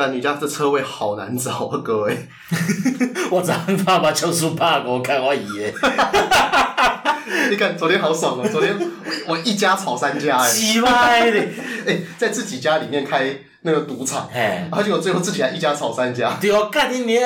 干你家这车位好难找啊，各位。我早上爸爸就是怕我看我姨诶。你看昨天好爽哦、喔！昨天我一家炒三家哎、欸。鸡掰的！哎、欸，在自己家里面开那个赌场，哎，而且我最后自己还一家炒三家。对哦，干你娘！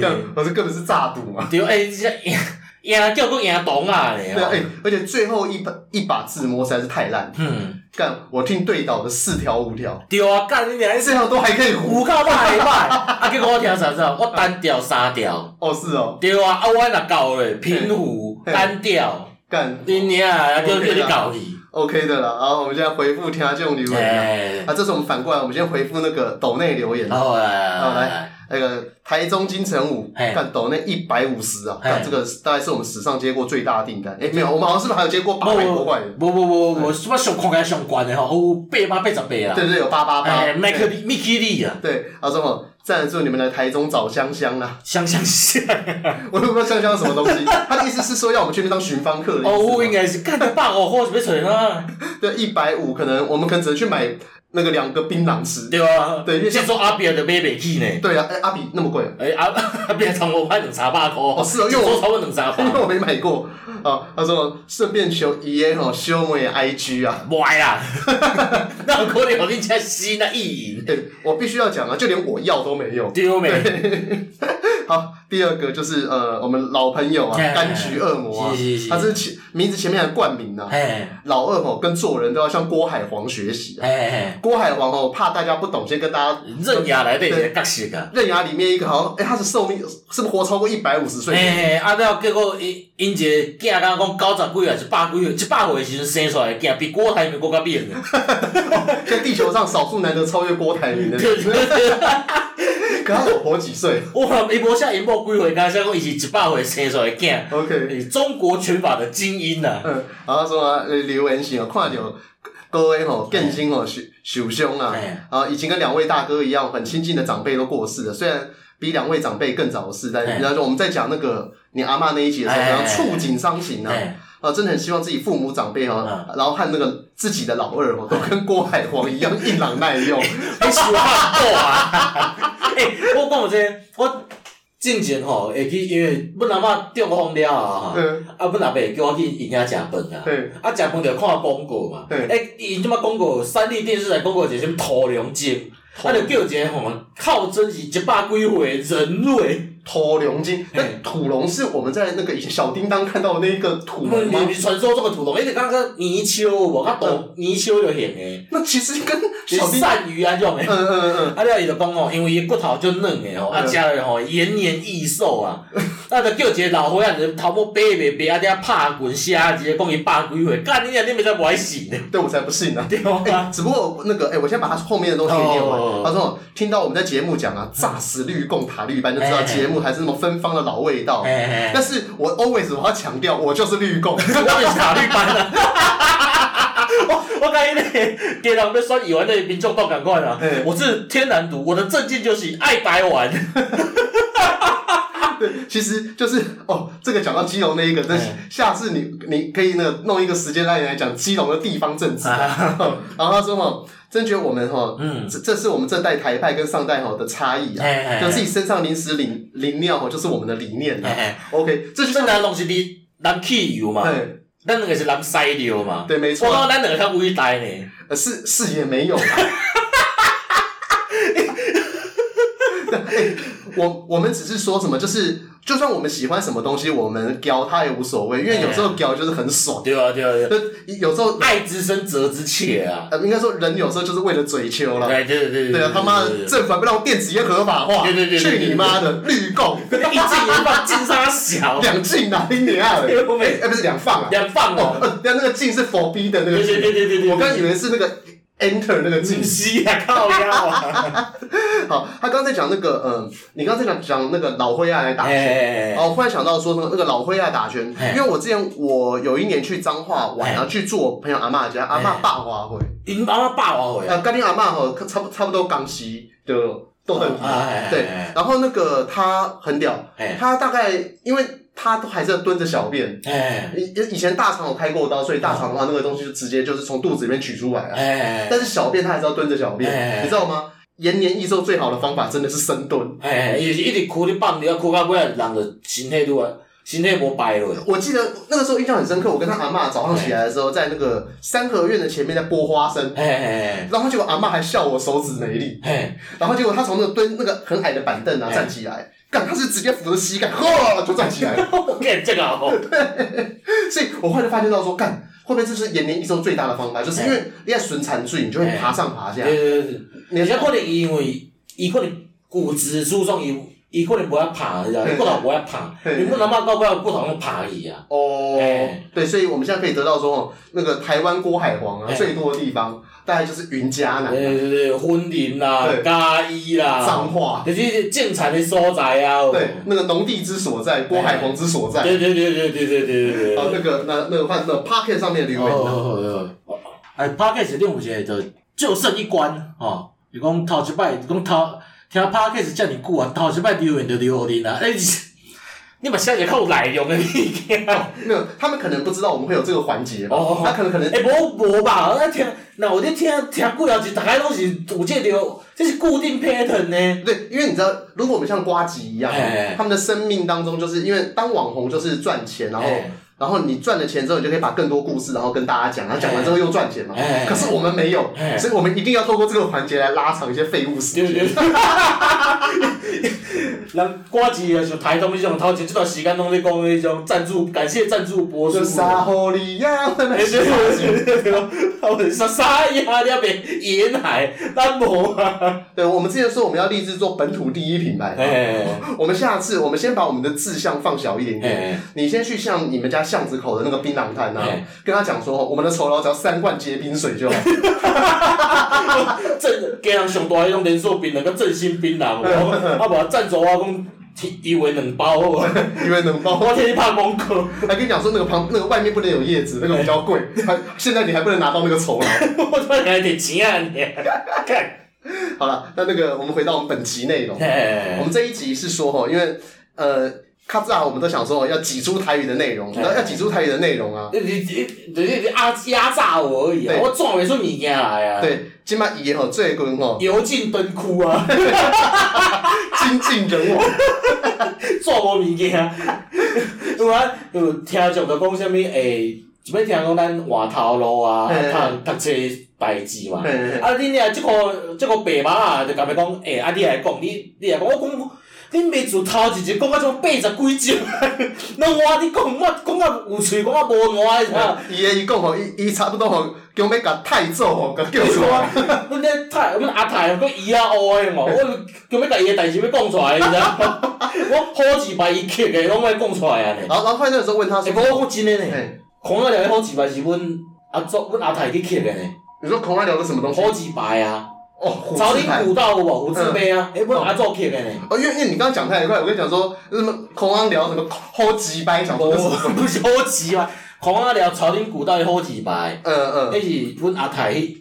干，我这根本是诈赌嘛。对，哎，这赢赢叫个赢懂啊！对啊，哎，而且最后一把一把自摸实在是太烂。嗯。干，我听对倒的四条五条。对啊，干你娘！四条都还可以胡。胡靠都还歹。啊，结果我听啥子？我单调三条。哦，是哦。对啊，啊，我那搞嘞，平胡单调。干，你娘啊！叫叫你搞去。OK 的啦，然后我们现在回复听下这种留言。啊，这次我们反过来，我们先回复那个抖内留言。好来，好来。那个台中金城武，看抖那一百五十啊，看这个大概是我们史上接过最大的订单。哎，没有，我们好像是不是还有接过八百多块的？不不不不，什么上看起来上关的吼，有八八八十八啊。对对，有八八八。麦克米米基利啊。对，啊什么？赞助你们来台中找香香啊。香香香，我都不知道香香是什么东西。他的意思是说要我们去那当寻芳客的。哦，应该是干的八五或是要找啊。对，一百五可能我们可能只能去买。那个两个槟榔吃，对啊，对，先说阿比的买不起呢。对啊，哎，阿比那么贵，哎阿阿比差不多买两三百块。哦，是啊，因为我差不多两三百，因为我没买过。啊，他说顺便求爷爷吼修我 IG 啊，歪啦，那可能我你家吸那意淫。对，我必须要讲啊，就连我要都没有。丢没。好，第二个就是呃，我们老朋友啊，柑橘恶魔啊，他是前名字前面还冠名呢。老二吼跟做人都要向郭海皇学习。郭海皇哦怕大家不懂，先跟大家。刃牙来的角色啊。刃牙里面一个好像，哎，他的寿命是不是活超过一百五十岁？哎，啊，了结果因因一个囝刚刚讲九十几岁，一百几岁，一百岁时阵生出来的囝，比郭台铭更加变。在地球上少数难得超越郭台铭的。可他活几岁？哇，伊无写伊某几岁，敢说讲伊是一百岁生出来的囝。OK，中国拳法的精英呐。嗯，然后说啊，留言时哦，看到各位吼，更新哦，受受伤啊。啊，以前跟两位大哥一样，很亲近的长辈都过世了。虽然比两位长辈更早逝，但是，然后我们在讲那个你阿嬷那一集的时候，然后触景伤情啊。啊，真的很希望自己父母长辈哈，然后和那个自己的老二哦，都跟郭海皇一样硬朗耐用。你喜欢过啊？哎，我讲这，我进前吼会去，因为阮阿嬷中风了啊，啊，阮阿伯叫我去伊遐食饭啊，啊，食饭就看广告嘛，哎，伊即马广告，三立电视台广告是啥物？土龙精，啊，就叫一个吼，靠真是一百几岁人类。土龙精，那土龙是我们在那个以前小叮当看到的那一个土龙吗？传说中的土龙，哎，你刚刚泥鳅，我较懂泥鳅就显诶。那其实跟小鳝鱼啊种诶。嗯嗯嗯。啊，了伊就讲哦，因为伊骨头就嫩诶吼，啊，食了吼延年益寿啊。啊，就叫一个老伙仔，就头毛白白白，啊，底下拍滚虾，直接讲伊百几岁，干你娘，你没在歪死呢？对，我才不信呢。对啊。只不过那个，哎，我先把他后面的东西给念完。他说，听到我们在节目讲啊，炸死绿共塔绿班，就知道节目。还是那么芬芳的老味道，但是我 always 我要强调，我就是绿共，我是打绿班 的。我我感觉你给人们选议员的民众都赶快了，我是天然毒，我的政见就是爱白玩。对，其实就是哦，这个讲到基隆那一个，但是下次你你可以那个弄一个时间来来讲基隆的地方政治，然后他说嘛。真觉得我们哈，嗯，这这是我们这代台派跟上代哈的差异啊，就自己身上临时领领尿哈，就是我们的理念啊。OK，这就是咱拢是你咱汽油嘛，咱两个是咱塞流嘛，对，没错。我讲咱两个较伟大呢，呃，是是也没有啦。我我们只是说什么，就是就算我们喜欢什么东西，我们屌他也无所谓，因为有时候屌就是很爽。对啊，对啊，对。有时候爱之深责之切啊。呃，应该说人有时候就是为了追求了。对对对对啊！他妈的，政府还不让电子烟合法化？对对对，去你妈的绿共！一禁一放，禁杀小。两禁啊！你娘！哎，不是两放啊？两放哦。那，那个禁是 forbidden 的那个。对对对对对。我刚以为是那个。Enter 那个禁息。啊，靠腰啊！好，他刚才讲那个，嗯，你刚才讲讲那个老灰爱来打拳，哦，我忽然想到说那个那个老灰爱打拳，因为我之前我有一年去彰化玩，然后去住我朋友阿嬷家，阿嬷霸花会，因阿嬷霸花会，啊，跟你阿嬷吼差不差不多港西的都很对，然后那个他很屌，他大概因为。他都还是要蹲着小便，哎，以以前大肠有开过刀，所以大肠的话，那个东西就直接就是从肚子里面取出来了，哎，但是小便他还是要蹲着小便，你知道吗？延年益寿最好的方法真的是深蹲。哎，一直一直哭，你放，你要哭到尾，人就身体都身体无败了。我记得那个时候印象很深刻，我跟他阿嬷早上起来的时候，在那个三合院的前面在剥花生。然后结果阿嬷还笑我手指没力。然后结果他从那个蹲那个很矮的板凳啊站起来，干他是直接扶着膝盖，呵就站起来了。干这个好。对，所以我后来发现到说，干会不会这是延年益寿最大的方法？就是因为你在损残罪，你就会爬上爬下。对对对，你像可能因为伊可能骨质疏松伊。伊可能无要拍，你知道？骨头不要拍，你不能把高不要骨头用爬去啊。哦，对，所以我们现在可以得到说，那个台湾郭海皇啊，最多的地方大概就是云嘉南。对对对，婚林啦，嘉义啦，彰化，就是建材的所在啊。对，那个农地之所在，郭海皇之所在。对对对对对对对对。好，那个那那个换那 Podcast 上面的留言。哦哎，Podcast 另一个就就剩一关哦，你讲头一摆，讲头。听 Podcast 遮尔久啊，头一摆留言就留互恁啊！哎，你嘛写一个较有内容诶物件。没有，他们可能不知道我们会有这个环节。哦，他可能可能。诶，无无吧？我听，那我咧听听几条集，大概拢是有这条，这是固定 pattern 呢。对，因为你知道，如果我们像瓜吉一样，他们的生命当中，就是因为当网红就是赚钱，然后。然后你赚了钱之后，你就可以把更多故事，然后跟大家讲，然后讲完之后又赚钱嘛。可是我们没有，所以我们一定要透过这个环节来拉长一些废物时间。人呱吉啊，像台东迄种头前这段时间拢在讲那种赞助，感谢赞助播出。沙河里呀，对对对对，他们沙沙呀，那边沿海单薄啊。对，我们之前说我们要立志做本土第一品牌。我们下次，我们先把我们的志向放小一点点。你先去向你们家巷子口的那个槟榔摊啊，跟他讲说，我们的酬劳只要三罐结冰水就好。正给人上大迄种连锁槟榔，个正新槟榔，啊无赞助我讲，以为能包，以为能包，我天你拍广告。还跟你讲说那个旁那个外面不能有叶子，那个比较贵。还现在你还不能拿到那个酬劳。我突然还点钱啊你！看，好了，那那个我们回到我们本集内容。我们这一集是说哈，因为呃。卡扎，我们都想说要挤出台语的内容，要挤出台语的内容啊！你你你你你压压榨我而已啊！我转不出物件来啊！对，今麦伊吼最近吼油尽灯枯啊！精尽人亡，做无物件。有啊，有听众就讲啥物诶，要听讲咱换头路啊，读读册代志嘛。啊，恁俩即个即个白马啊，就甲伊讲诶，啊，你来讲，你你来讲，我讲。恁袂自头一日讲到种八十几集，拢我你讲，我讲啊有喙，讲啊无烂，是啊。伊诶伊讲吼，伊伊差不多吼，叫要甲太祖吼，甲叫出来。阮咧太，阮阿太吼，佫伊啊乌诶吼，我叫要甲伊诶代志要讲出来，你知影？我好几摆伊刻诶，拢要讲出来安尼。然后然后快那个时候问他，诶，无我讲真诶呢，孔阿廖诶好几摆是阮阿祖，阮阿太去刻诶呢。你说孔阿廖是什么东西？好几摆啊。哦，朝廷古道有无？虎字辈啊，诶，不是阿做刻诶呢。哦，因为因为你刚刚讲太快，我跟你讲说，什么孔阿聊什么好几摆，讲说不是好几摆，孔阿聊朝廷古道的好几摆。嗯嗯。那是阮阿太伊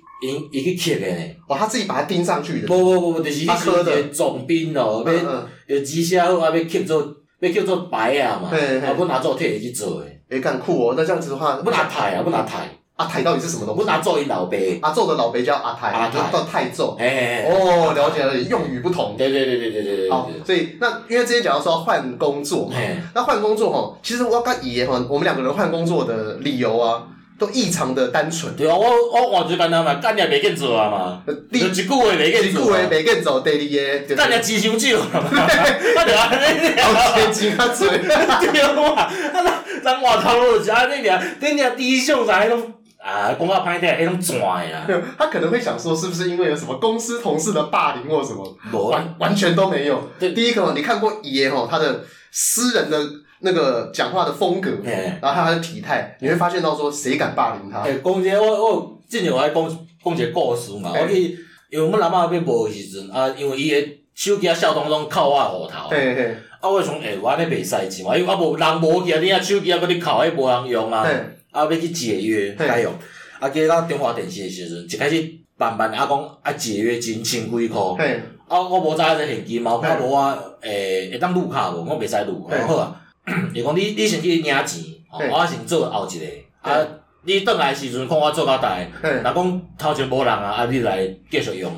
伊去刻诶呢。哦，他自己把它钉上去的。不不不，就是迄个总兵哦，要要字写好，啊要刻做要刻做牌啊嘛。啊，阮阿祖替伊去做诶。诶，干酷哦！那这样子的话，阮阿太啊，阮阿太。阿泰到底是什么东西？阮阿祖因老爸，阿祖的老爸叫阿泰，阿泰叫太祖。哎，哦，了解了，用语不同。对对对对对对对。好，所以那因为之前讲到说换工作嘛，那换工作吼，其实我跟爷爷哈，我们两个人换工作的理由啊，都异常的单纯。对啊，我我换最简单嘛，干也袂见做啊嘛，就一句话袂见做。一句话袂见做，第二个干也钱伤少。对啊，钱钱较济。对啊，咱咱换头路是安尼尔，恁娘第一项啥迄种。啊，讲到歹听，迄种拽啊！他可能会想说，是不是因为有什么公司同事的霸凌或什么？完完全都没有。对，第一个，你看过爷爷吼他的私人的那个讲话的风格，然后他的体态，你会发现到说，谁敢霸凌他？诶，讲一个我我之前我爱讲讲一个故事嘛，我去因为阮阿嬷要无时阵啊，因为伊个手机啊小东东靠我户头，嘿嘿，啊我想诶，我安尼袂使钱嘛，因为我无人无去啊，你啊手机啊搁你靠，迄无人用啊。啊，要去解约该用，啊，记到中华电视诶时阵，一开始慢慢啊讲啊解约金千几箍，啊，我无知影这现金嘛，啊无我诶会当入卡无，我袂使录，好啊。伊讲你你先去领钱，我先做后一个，啊，你倒来诶时阵看我做到大，若讲头前无人啊，啊，你来继续用。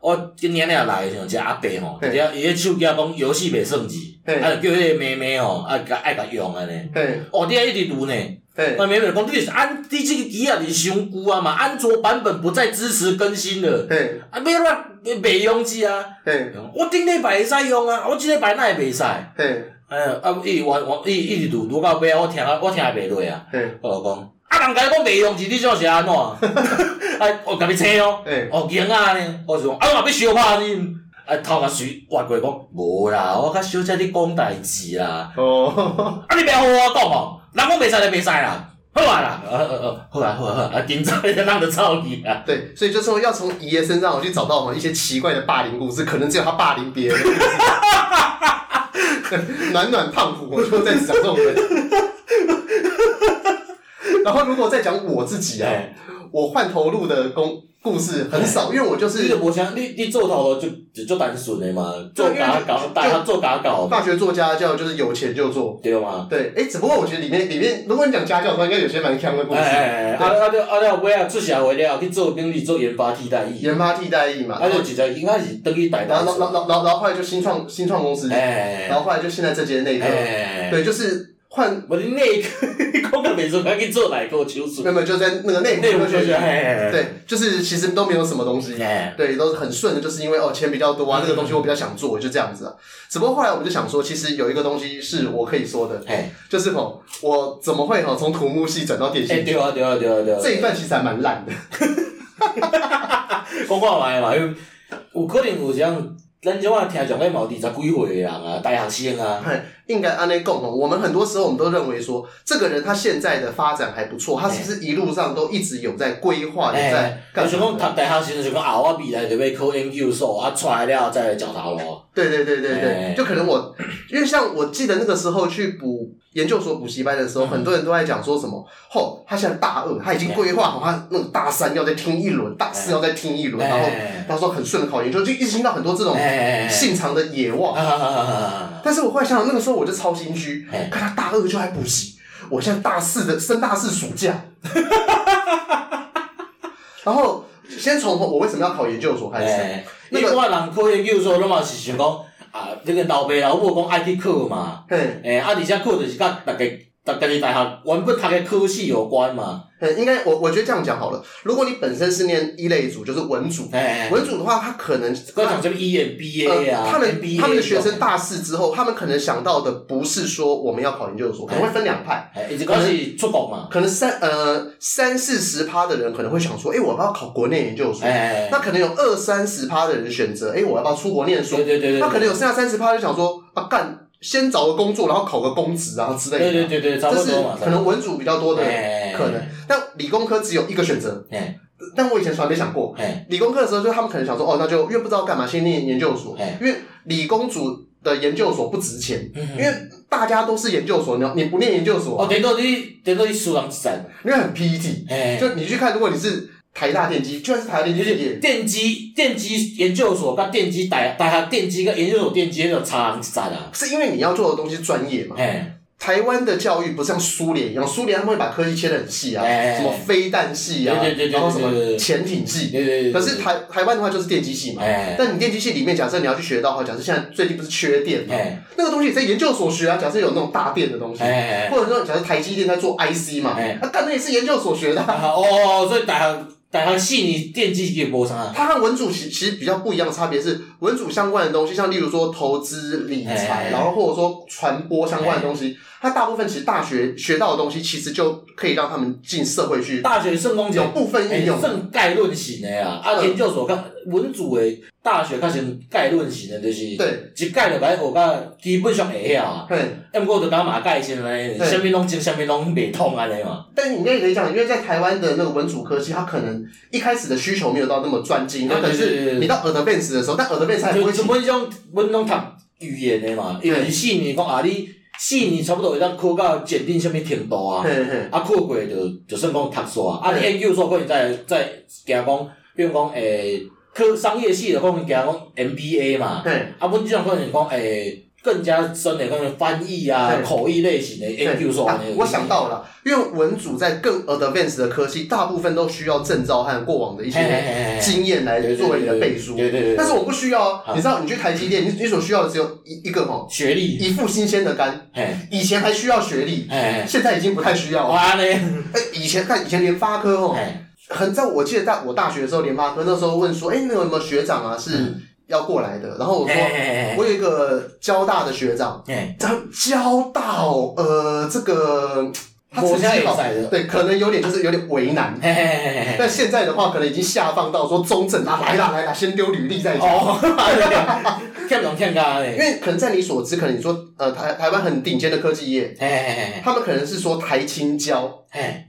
我今年了来诶时阵，一个阿伯吼，伊个伊个手机讲游戏袂算字，啊叫迄个妹妹吼，啊甲爱甲用安尼。哦，你还一直读呢？啊妹妹讲你是安，你即个机啊是伤旧啊嘛，安卓版本不再支持更新了。啊，要怎袂用机啊？我顶礼拜会使用啊，我即礼拜哪会袂使？哎呀，啊伊我我伊一直读读到尾啊，我听啊我听也袂落啊。我就讲，啊人家讲袂用机，你种是安怎？啊，我甲你请哦，哦惊啊呢！我就讲，啊我嘛要相拍你，啊头壳水滑过来讲，无啦，我甲小姐你讲代志啦。哦，啊你别互我讲哦，人讲袂使就袂使啦，好啊啦，呃呃呃，好啊好啊好啊，紧张一下让他操你啊。对，所以就说要从爷爷身上我去找到嘛一些奇怪的霸凌故事，可能只有他霸凌别人。暖暖胖虎，我就在讲这种人。然后如果再讲我自己啊。我换头路的工故事很少，因为我就是。你无啥，你你做头了就就单纯的嘛，做嘎搞，大家做嘎搞。大学做家教就是有钱就做。对吗？对，诶，只不过我觉得里面里面，如果你讲家教的话，应该有些蛮强的故事。哎啊啊！就啊了，尾啊出社会了，去做兵力做研发替代役。研发替代役嘛。啊就直接应该是等于带大。然后然后然后然后后来就新创新创公司。哎。然后后来就现在这间内科。哎。对，就是。换我的内科，讲个没说，赶紧做内科手术。没有没有，就在那个内科学院。对，就是其实都没有什么东西。对，都是很顺的，就是因为哦钱比较多啊，那个东西我比较想做，就这样子啊。只不过后来我们就想说，其实有一个东西是我可以说的，就是吼，我怎么会哦从土木系转到电信系？对啊对啊对啊对啊！这一段其实还蛮烂的。讲话嘛嘛，因为有可能有这样。咱种啊，听上咧嘛，二十几岁的人啊，大学生啊，应该按呢讲吼。我们很多时候，我们都认为说，这个人他现在的发展还不错，他是不是一路上都一直有在规划，有在。就像讲读大学时阵就讲啊，我未来就要考研究所，啊，出来了再来找他咯。对对对对对，就可能我，因为像我记得那个时候去补研究所补习班的时候，很多人都在讲说什么，吼，他现在大二，他已经规划好他那种大三要再听一轮，大四要再听一轮，然后他说很顺的考研究，就一直听到很多这种。信长的野望，但是我后来想想，那个时候我就超心虚，看他大二就还补习，我现在大四的升大四暑假，然后先从我为什么要考研究所开始，那个人考研究所，拢嘛是想讲啊，这个老爸老母讲爱去考嘛，诶，啊，而且考就是甲大家。大跟你大学原本读的科系有关嘛？嗯，应该我我觉得这样讲好了。如果你本身是念一类组，就是文组，文组的话，他可能刚讲什么 EMBA 啊，他们他们的学生大四之后，他们可能想到的不是说我们要考研究所，可能会分两派，可能出国嘛，可能三呃三四十趴的人可能会想说，哎，我要不要考国内研究所？那可能有二三十趴的人选择，哎，我要不要出国念书？对对对，那可能有剩下三十趴就想说，啊干。先找个工作，然后考个公职啊之类的。对对对对，差不多嘛。这是可能文组比较多的可能，但理工科只有一个选择。但我以前从来没想过，理工科的时候，就他们可能想说，哦，那就因为不知道干嘛，先念研究所。因为理工组的研究所不值钱，因为大家都是研究所，你你不念研究所，哦，等到你等到你输人惨，因为很 PET。就你去看，如果你是。台大电机，就算是台大电机，就是电机电机研究所跟电机大大学电机跟研究所电机那种差很大啊。是因为你要做的东西专业嘛？哎，台湾的教育不像苏联一样，苏联他们会把科技切得很细啊，什么飞弹系啊，然后什么潜艇系。对对对。可是台台湾的话就是电机系嘛。哎。但你电机系里面，假设你要去学到的话，假设现在最近不是缺电嘛？哎。那个东西在研究所学啊，假设有那种大电的东西，或者说假设台积电在做 IC 嘛，哎，那干那也是研究所学的。哦，所以大学。大学系你电机也无啥。它和文组其其实比较不一样的差别是，文组相关的东西，像例如说投资理财，然后或者说传播相关的东西，它大部分其实大学学到的东西，其实就可以让他们进社会去。大学圣公有部分应用，算概论型的呀。啊，研究所跟文组的大学较像概论型的，就是对，一概就来学到基本上会晓。对，要不过就当马概先来，啥物拢精，啥物拢未通安尼嘛。但是你应该也可以讲，因为在台湾的那个文组科技，它可能一开始的需求没有到那么专精，那可是你到 Advanced 的时候，但 Advanced 还不会。就本种阮拢读语言的嘛，因为四年讲啊，你四年差不多会当考到鉴定什么程度啊，啊考过就就算讲读煞，啊你研究所可能再再行讲，比如讲诶，科商业系的可能行讲 MBA 嘛，啊，阮即种可能讲诶。更加深的，可能翻译啊、口译类型的研究所。我想到了，因为文组在更 advanced 的科技，大部分都需要证照和过往的一些经验来作为你的背书。对对对。但是我不需要啊，你知道，你去台积电，你你所需要的只有一一个哈学历，一副新鲜的肝。以前还需要学历，现在已经不太需要了。哇嘞！哎，以前看以前联发科哦，很在我记得在我大学的时候，联发科那时候问说，哎，你有没有学长啊是？要过来的，然后我说，我有一个交大的学长，他交大哦，呃，这个他成绩好，对，可能有点就是有点为难，但现在的话，可能已经下放到说中正啊，来啦来啦，先丢履历再讲。看不懂看嘎嘞，因为可能在你所知，可能你说呃台台湾很顶尖的科技业，他们可能是说台青交，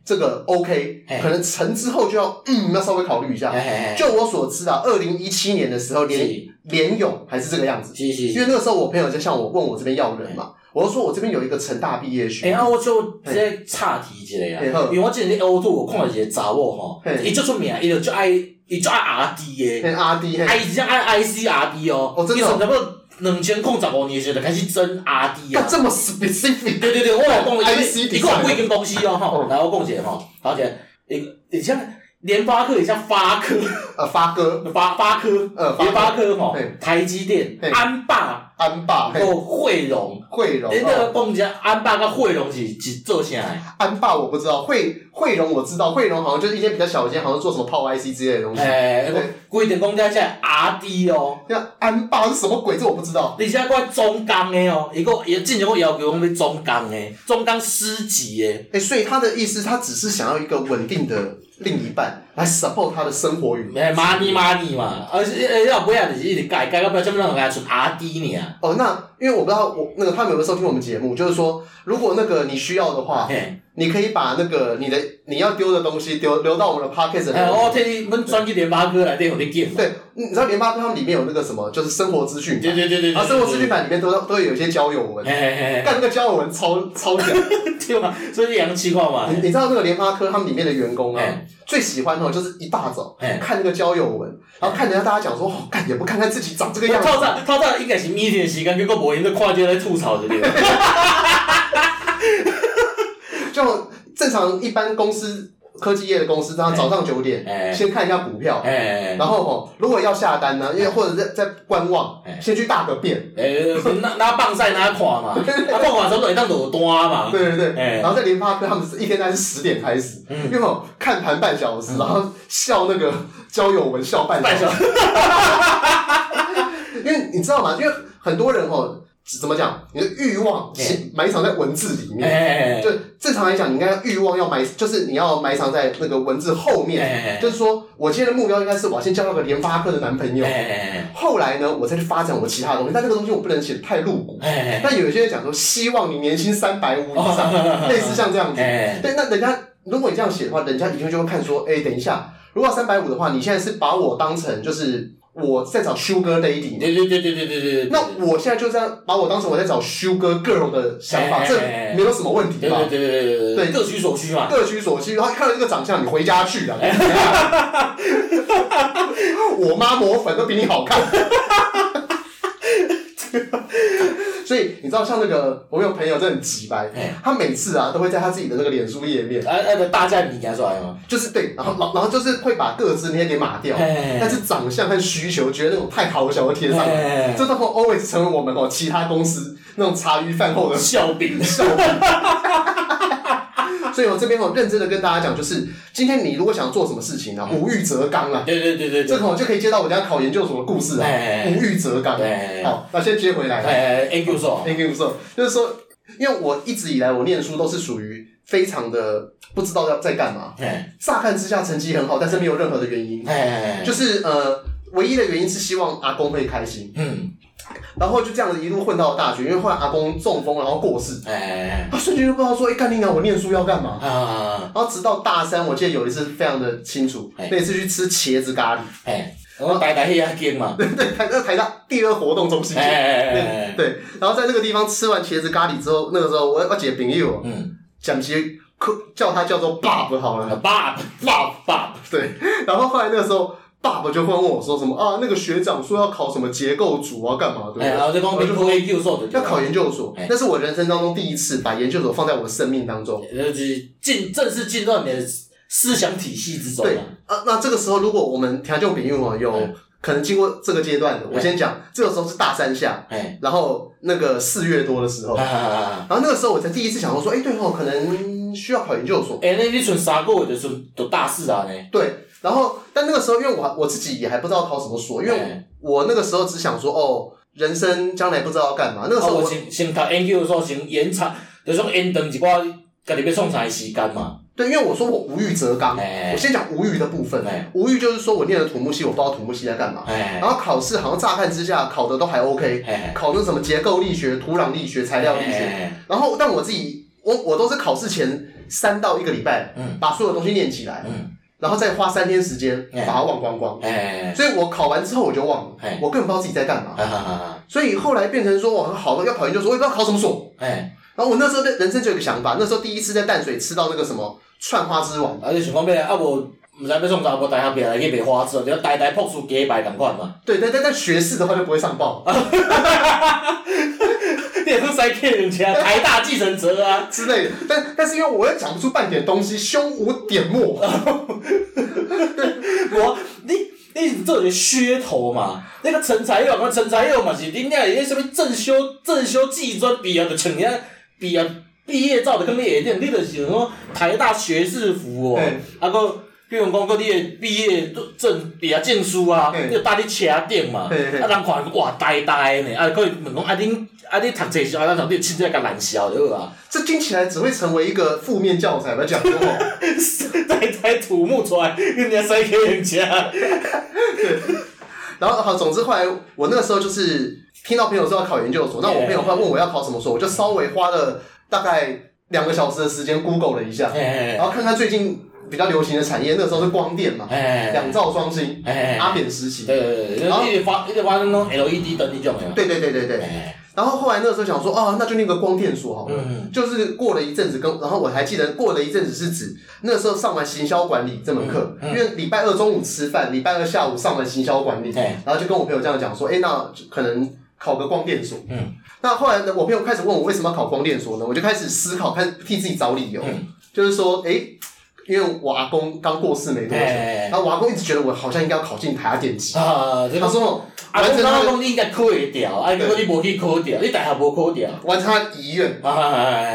这个 OK，可能成之后就要嗯要稍微考虑一下。就我所知啊，二零一七年的时候联联咏还是这个样子，因为那个时候我朋友就向我问我这边要人嘛，我就说我这边有一个成大毕业学。哎，啊我就直接岔题一下呀，因为我之前在欧洲我看到一个查某吼，伊就出名，伊就就爱。伊就爱 R D 诶，R D，哎，伊直接爱 I C R D 哦，伊从差不多两千零十五年时就开始争 R D 啊。这么 specific？对对对，我来讲，伊 IC 伊讲几间公司哦，吼，来我讲一下吼，而且伊伊像联发科，也像发科，呃，发哥，发发科，呃，联发科吼，台积电，安霸。安霸，还有惠荣，惠荣，你那个讲一下，安霸跟惠荣是是做啥？安霸我不知道，惠惠荣我知道，惠荣好像就是一间比较小间，好像做什么泡 IC 之类的东西。哎，规定讲起来 RD 哦，那安霸是什么鬼？这我不知道。而且怪中钢的哦，一个也进前我要求我们中钢的，中钢师级的。哎，所以他的意思，他只是想要一个稳定的另一半来 support 他的生活与。哎，money money 嘛，而且呃要不要就是一直改改到不要这么让人家出 RD 呢？哦，那因为我不知道我那个他们有没有收听我们节目，就是说，如果那个你需要的话，你可以把那个你的你要丢的东西丢留到我们的 podcast 里面。哦，特地我们转去联发科来对我的店。对，你知道联发科他们里面有那个什么，就是生活资讯。对对对对。啊，生活资讯版里面都都会有一些交友文。但那个交友文超超屌，对吧？所以洋气化嘛。你你知道那个联发科他们里面的员工啊，最喜欢的就是一大早看那个交友文，然后看人家大家讲说，哦，看也不看看自己长这个样子。套上套上应该是谧天时间，结果无闲，就跨界在吐槽这边。就正常一般公司科技业的公司，他早上九点先看一下股票，然后哦，如果要下单呢，因为或者在在观望，先去大个便，拿拿棒赛拿垮嘛，他看完之后会当落单嘛。对对对，然后在联发科，他们是一天大概是十点开始，因为哦看盘半小时，然后笑那个交友文笑半小时。因为你知道吗？因为很多人哦。怎么讲？你的欲望埋藏在文字里面，就正常来讲，你应该欲望要埋，就是你要埋藏在那个文字后面。就是说我今天的目标应该是我先交到个联发科的男朋友，后来呢，我再去发展我其他东西。但这个东西我不能写太露骨。但有些人讲说，希望你年薪三百五以上，类似像这样子。对，那人家如果你这样写的话，人家以后就会看说，哎，等一下，如果三百五的话，你现在是把我当成就是。我在找 Sugar Daddy，对对对对对对对。那我现在就这样把我当成我在找 Sugar Girl 的想法，这没有什么问题吧？对对对对对对，各取所需嘛。各取所需，然后看到这个长相，你回家去了！我妈抹粉都比你好看。所以你知道，像那个我有朋友，真的很急白，他每次啊都会在他自己的那个脸书页面，哎哎，大家你给他说来吗？就是对，然后然后就是会把各自那些给码掉，但是长相和需求，觉得那种太好笑，的贴上，这都会 always 成为我们哦其他公司那种茶余饭后的笑柄笑柄。所以我这边我认真的跟大家讲，就是今天你如果想做什么事情呢，无欲则刚啊。对对对对，这个我就可以接到我家考研究所的故事啊。无欲则刚。好，那先接回来。哎，Thank you so，Thank you so，就是说，因为我一直以来我念书都是属于非常的不知道要在干嘛。乍看之下成绩很好，但是没有任何的原因。就是呃，唯一的原因是希望阿公会开心。嗯。然后就这样子一路混到了大学，因为后来阿公中风，然后过世，哎他瞬间就不知道说，哎，干你娘，我念书要干嘛？然后直到大三，我记得有一次非常的清楚，那次去吃茄子咖喱，哎然后台大黑鸭店嘛，对对，台那台大第二活动中心，对对，然后在那个地方吃完茄子咖喱之后，那个时候我我姐朋友，嗯，讲起叫他叫做 Bob 好了，Bob Bob Bob，对，然后后来那个时候。爸爸就会问我说什么啊？那个学长说要考什么结构组啊，干嘛的？然后就讲要考研究所，要考研究所，那是我人生当中第一次把研究所放在我的生命当中，就是进正式进入你的思想体系之中。对啊，那这个时候如果我们调教比喻哦，有可能经过这个阶段的，我先讲，这个时候是大三下，然后那个四月多的时候，然后那个时候我才第一次想到说，哎，对哦，可能需要考研究所。哎，那你存三个月的时候都大四啊呢？对。然后，但那个时候，因为我我自己也还不知道考什么所，因为我那个时候只想说，哦，人生将来不知道要干嘛。那个时候我先先读研究所，先延长，就是说延长一寡家己要创啥的时间嘛。对，因为我说我无欲则刚，我先讲无欲的部分。无欲就是说我念了土木系，我不知道土木系在干嘛。然后考试好像乍看之下考的都还 OK，考那什么结构力学、土壤力学、材料力学。然后，但我自己，我我都是考试前三到一个礼拜，嗯把所有东西念起来。然后再花三天时间把它忘光光，所以我考完之后我就忘了，我根本不知道自己在干嘛。所以后来变成说，我好了要考研究所，我也不知道考什么所。然后我那时候的人生就有一个想法，那时候第一次在淡水吃到那个什么串花枝丸，啊，就想讲咩啊，无唔知要创啥，无大学毕业来去卖花枝，就呆呆朴素假白咁款嘛。对，但但但学士的话就不会上报。你也是塞给人家台大继承者啊 之类的，但但是因为我又讲不出半点东西，胸无点墨。我你你做个噱头嘛？那个陈才佑，那陈才佑嘛是恁遐个什么正修正修技专毕业就穿遐毕业毕业照的跟你一样，你就是什么台大学士服哦，啊个。比如讲，佮你的毕业证、毕业证书啊，你就搭伫车顶嘛，啊人看哇呆呆呢，啊可以问讲啊恁啊你读册时啊，咱从你亲自甲难笑就好啊。这听起来只会成为一个负面教材，来讲呆呆 土木出来，人家塞给人家。对，然后好，总之后来我那个时候就是听到朋友说要考研究所，那我朋友会问我要考什么所，我就稍微花了大概两个小时的时间 Google 了一下，然后看看最近。比较流行的产业，那个时候是光电嘛，两兆双星，阿扁时期，对对对，然后一直发一直发那种 LED 灯那种的，对对对对对。然后后来那个时候想说，哦，那就那个光电所好了，就是过了一阵子，跟然后我还记得过了一阵子是指那个时候上完行销管理这门课，因为礼拜二中午吃饭，礼拜二下午上完行销管理，然后就跟我朋友这样讲说，哎，那可能考个光电所。嗯，那后来呢，我朋友开始问我为什么要考光电所呢？我就开始思考，开始替自己找理由，就是说，哎。因为我阿公刚过世没多久，然后我阿公一直觉得我好像应该要考进台大电机。他说：“阿公刚刚讲你应该考会掉，啊，如果你无去考掉，你大学无考掉，完成他遗愿。”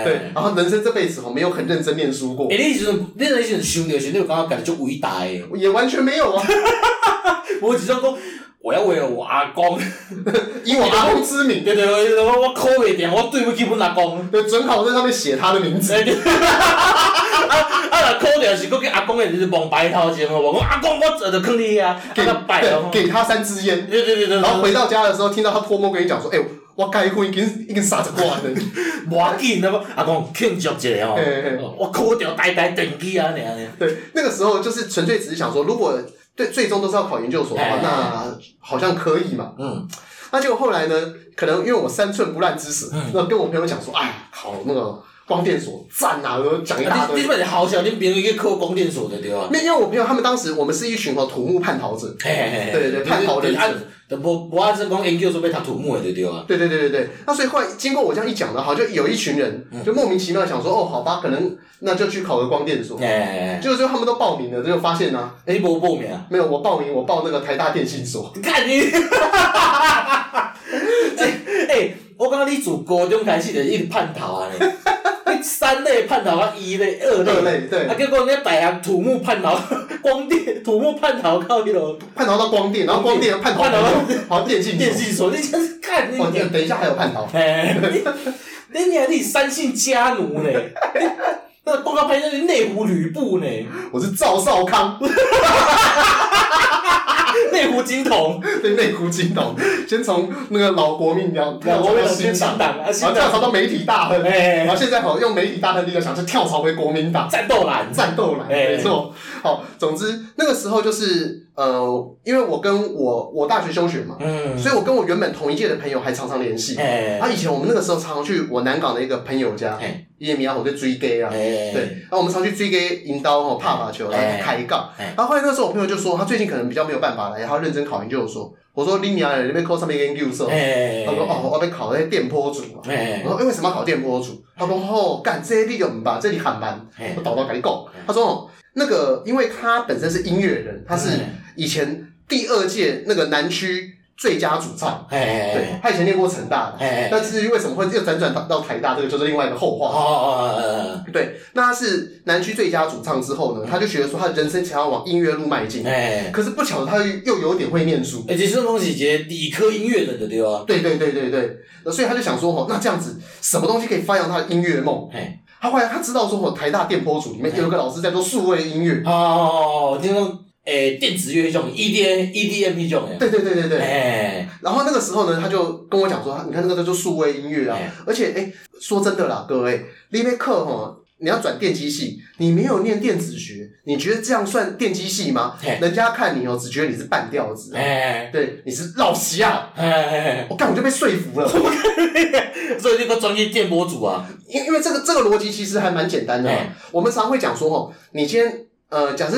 对，然后人生这辈子吼没有很认真念书过。诶，你时阵，你那时阵想着时，你有感觉感觉就伟大诶？也完全没有啊！我只想讲，我要为了我阿公，以我阿公之名，对对对，我我考会掉，我对不起我阿公，对，准考证上面写他的名字。啊啊！若考掉是搁叫阿公的，就是摸白头前哦。我讲阿公，我做着坑你啊！给他拜了，给他三支烟。对对对对。然后回到家的时候，听到他托梦跟你讲说：“哎，我结婚已经已经三十关了。”无要紧，那么阿公庆祝一下哦。我考掉呆呆电机啊，那样。对，那个时候就是纯粹只是想说，如果对最终都是要考研究所的话，那好像可以嘛。嗯。那结果后来呢？可能因为我三寸不烂之舌，那跟我朋友讲说：“哎，考那个。”光电所赞啊，我讲一大堆。你你本来好小，你别人去考光电所的对吧？因为我朋友他们当时，我们是一群哦土木叛逃者。嘿嘿嘿。对对对，叛逃的。都不不按是光研究所被他土木的对吧？对对对对对。那所以后来经过我这样一讲的好，就有一群人就莫名其妙想说，哦，好吧，可能那就去考个光电所。哎。就是说他们都报名了，结果发现呢，哎，不报名啊？没有，我报名，我报那个台大电信所。你看你。哎，我感觉你从高中开始就一直叛逃啊！三类叛逃啊，一类、二类，对，啊，结果人家大行土木叛逃，光电土木叛逃到迄落，叛逃到光电，然后光电叛逃到好电信电信所，你真是看，哦，等一下还有叛逃，你你还是三姓家奴呢？那个广告牌是内湖吕布呢？我是赵少康。内湖金童，对，内湖金童，先从那个老国民党，老国民党。新党，然后跳槽到媒体大亨，然后现在好用媒体大亨力量想去跳槽回国民党，战斗蓝，战斗蓝，没错。好，总之那个时候就是呃，因为我跟我我大学休学嘛，嗯，所以我跟我原本同一届的朋友还常常联系。哎，啊，以前我们那个时候常常去我南港的一个朋友家，哎，夜米啊，我在追 gay 啊，对，然后我们常去追 gay 引刀哦，拍马球，然后开杠。然后后来那时候我朋友就说，他最近可能比较没有办法了，然后认真考研究所。我说你娘，你被考上面研究所？他说哦，我被考那电波组。我说，为什么要考电波组？他说哦，干这你就唔办，这里很难。我倒到跟你讲，他说哦，那个，因为他本身是音乐人，他是以前第二届那个南区。最佳主唱，对，他以前念过成大的，但至于为什么会又辗转到到台大，这个就是另外一个后话。对，那他是南区最佳主唱之后呢，他就觉得说他的人生想要往音乐路迈进。哎，可是不巧他又又有点会念书。而且这种东西是理科音乐的对吧？对对对对对，所以他就想说，那这样子什么东西可以发扬他的音乐梦？嘿他后来他知道说，我台大电波组里面有个老师在做数位音乐。哦哦哦，听说。诶，电子乐这种 EDM、EDM 这种。对对对对对。哎，然后那个时候呢，他就跟我讲说，你看那个叫做数位音乐啊，而且诶，说真的啦，各位，那边课哈，你要转电机系，你没有念电子学，你觉得这样算电机系吗？人家看你哦，只觉得你是半吊子。哎，对，你是老习啊。哎，我干，我就被说服了。所以这个专业电波组啊，因因为这个这个逻辑其实还蛮简单的。我们常会讲说哦，你今天呃，假设。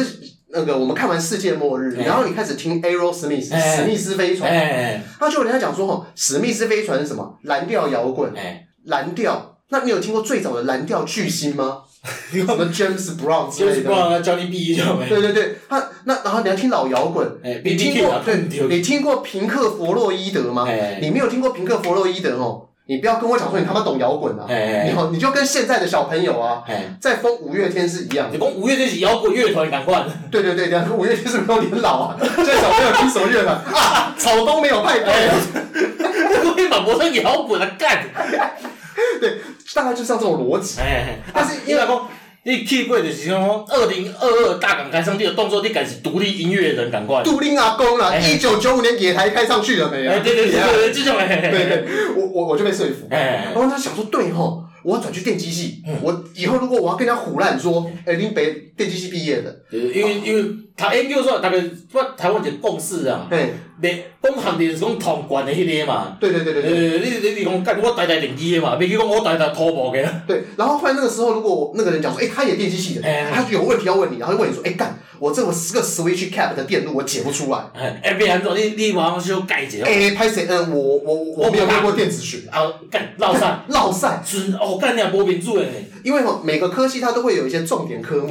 那个，我们看完世界末日，然后你开始听 Aerosmith 史密斯飞船，他就有人家讲说，吼，史密斯飞船是什么？蓝调摇滚，蓝调。那你有听过最早的蓝调巨星吗？什么 James Brown 之类的？Johnny B 这种。对对对，他那然后你要听老摇滚，你听过？对，你听过平克·弗洛伊德吗？你没有听过平克·弗洛伊德哦。你不要跟我讲说你他妈懂摇滚啊！你好，你就跟现在的小朋友啊，在封五月天是一样。你讲五月天是摇滚乐团，赶快！对对对，这样五月天是不是有点老啊？现在小朋友听什么乐团啊？草东没有派对，我可以把磨成摇滚啊干。对，大概就像这种逻辑。但是因为讲。你去过就是讲，二零二二大港开唱这个动作，你该是独立音乐人，赶快。独立阿公啦，一九九五年野台开上去了没有？对对对对，这种诶。对对，我我我就被说服。然后他想说，对吼，我要转去电机系，我以后如果我要跟人家唬烂说，诶，林北电机系毕业的，因为因为他研究所大概不台湾一个共识啊。对。你讲行业是讲通关的迄个嘛？对对对对对。你你你讲干我呆呆电机的嘛？别去讲我台台土木的。对，然后后来那个时候，如果那个人讲说，诶，他也电机系的，他有问题要问你，然后就问你说，诶，干，我这个十个 switch cap 的电路我解不出来。诶，别安怎，你你马上就改解。诶，拍谁？嗯，我我我没有念过电子学。啊，干，绕赛，绕赛，是哦，干你也无民主诶。因为吼每个科系它都会有一些重点科目，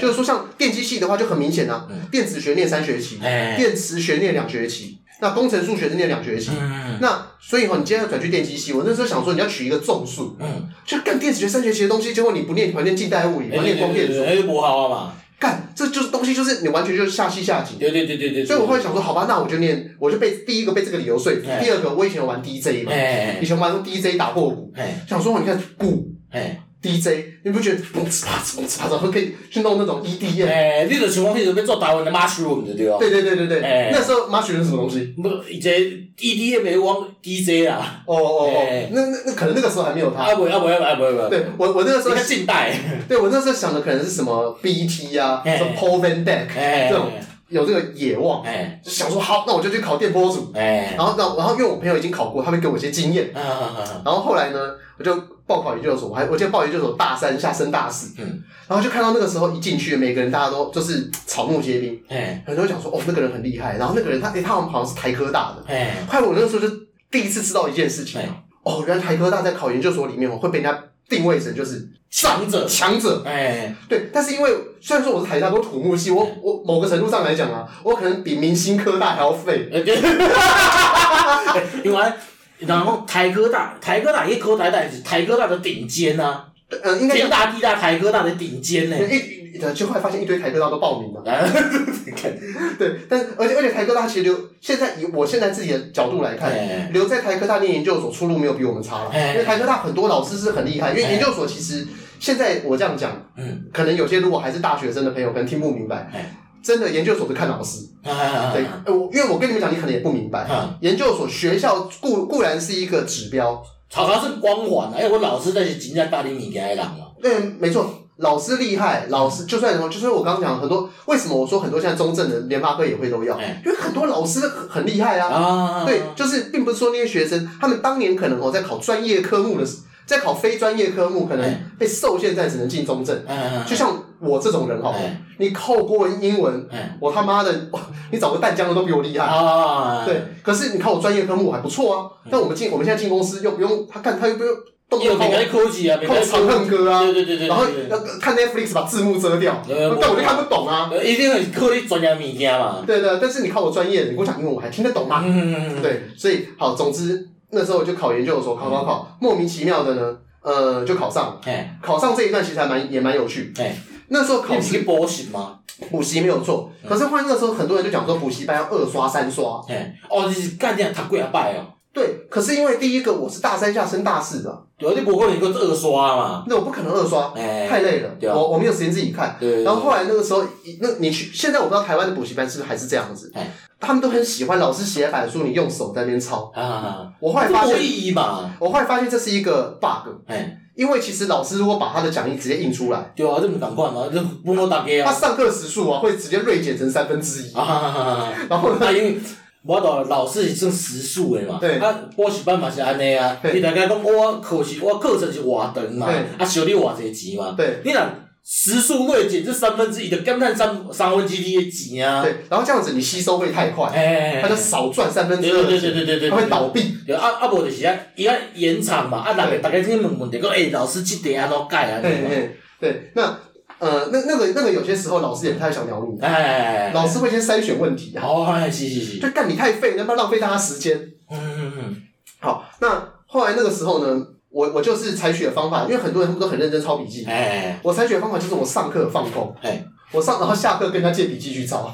就是说像电机系的话就很明显啊，电子学念三学期，电磁学念两学期。那工程数学是念两学期，嗯、那所以哈，你今天要转去电机系，我那时候想说你要取一个综数，嗯，就干电子学三学期的东西，结果你不念，还念近代物理，还念光电，哎，不好啊嘛，干，这就是东西，就是你完全就是下戏下井，对对对对对，所以我后来想说，好吧，那我就念，我就被第一个被这个理由说服，第二个我以前有玩 DJ 嘛，以前玩 DJ 打过鼓，想说你看鼓，嘿 DJ，你不觉得嘣哧啪哧嘣哧啪哧，可以去弄那种 EDM？哎，你就像我迄阵要做台湾的 Mushroom 对对哦。对对对对对。那时候 Mushroom 是什么东西？不，一个 EDM 没往 DJ 啊。哦哦哦。那那那可能那个时候还没有他。啊不啊不啊不啊不。对我我那个时候。是近代。对我那时候想的可能是什么 BT 啊，什么 Paul van Dyk 这种有这个野望，就想说好，那我就去考电波组。然后然后因为我朋友已经考过，他会给我一些经验。然后后来呢，我就。报考研究所，我还我记得报研究所大三下升大四，嗯，然后就看到那个时候一进去，每个人大家都就是草木皆兵，哎，很多人讲说哦那个人很厉害，然后那个人他诶他好像是台科大的，哎，后来我那个时候就第一次知道一件事情，哦原来台科大在考研究所里面哦会被人家定位成就是强者强者，哎，对，但是因为虽然说我是台大都土木系，我我某个程度上来讲啊，我可能比明星科大还要废，因为。然后台科大，台科大一科台大是台科大的顶尖呐，嗯，应该天大地大台科大的顶尖呢。一，就后来发现一堆台科大都报名了。对，但而且而且台科大其实留，现在以我现在自己的角度来看，留在台科大念研究所出路没有比我们差了。因为台科大很多老师是很厉害，因为研究所其实现在我这样讲，嗯，可能有些如果还是大学生的朋友可能听不明白。真的研究所是看老师，对，我因为我跟你们讲，你可能也不明白。研究所学校固固然是一个指标，常常是光环啊。因为我老师在是真正带领你的人啊。对，没错。老师厉害，老师就算什么，就是我刚刚讲很多，为什么我说很多现在中正的联发科也会都要，因为很多老师很厉害啊。对，就是并不是说那些学生，他们当年可能哦在考专业科目的时候。在考非专业科目，可能被受限在只能进中正。就像我这种人哈，你考国文、英文，我他妈的，你找个淡江的都比我厉害。对，可是你看我专业科目我还不错啊。但我们进，我们现在进公司又不用他看，他又不用动作考，考长恨歌啊。对对对对。然后要看 Netflix 把字幕遮掉，但我就看不懂啊。一定很靠你专业物件嘛。对对，但是你考我专业，你跟我讲英文我还听得懂吗？对，所以好，总之。那时候我就考研究所，考考考，莫名其妙的呢，呃，就考上了。考上这一段其实还蛮也蛮有趣。那时候考试补习吗？补习没有错，可是换那个时候很多人就讲说补习班要二刷三刷。哦，你是干这样读几啊拜哦？对，可是因为第一个我是大三下升大四的，对，你不可能一个二刷嘛。那我不可能二刷，太累了。我我没有时间自己看。然后后来那个时候，那你去现在我不知道台湾的补习班是不是还是这样子。他们都很喜欢老师写板书，你用手在那边抄。啊，我后来发现，意义嘛，我后来发现这是一个 bug。哎，因为其实老师如果把他的讲义直接印出来，对啊，这么赶快嘛，这不能打给啊。他上课时数啊，会直接锐减成三分之一。啊，然后他因为我都老师是算时数的嘛，对，啊，补习班嘛是安尼啊，你大概讲我课时我课程是偌长嘛，啊，收你偌济钱嘛，对，你若。时数锐减这三分之一的，干探三三分之一的钱啊！对，然后这样子你吸收会太快，他就少赚三分之二，对对对对对，他会倒闭。啊啊，无就是啊，伊啊延长嘛，啊，大家大家去问问题，讲诶，老师这题安怎改啊。对对？对，那呃，那那个那个有些时候老师也不太想鸟你，哎，老师会先筛选问题啊。哦，是是是，就干你太废，那不能浪费大家时间？嗯嗯嗯。好，那后来那个时候呢？我我就是采取的方法，因为很多人他们都很认真抄笔记。哎，我采取的方法就是我上课放空，哎，我上然后下课跟他借笔记去抄。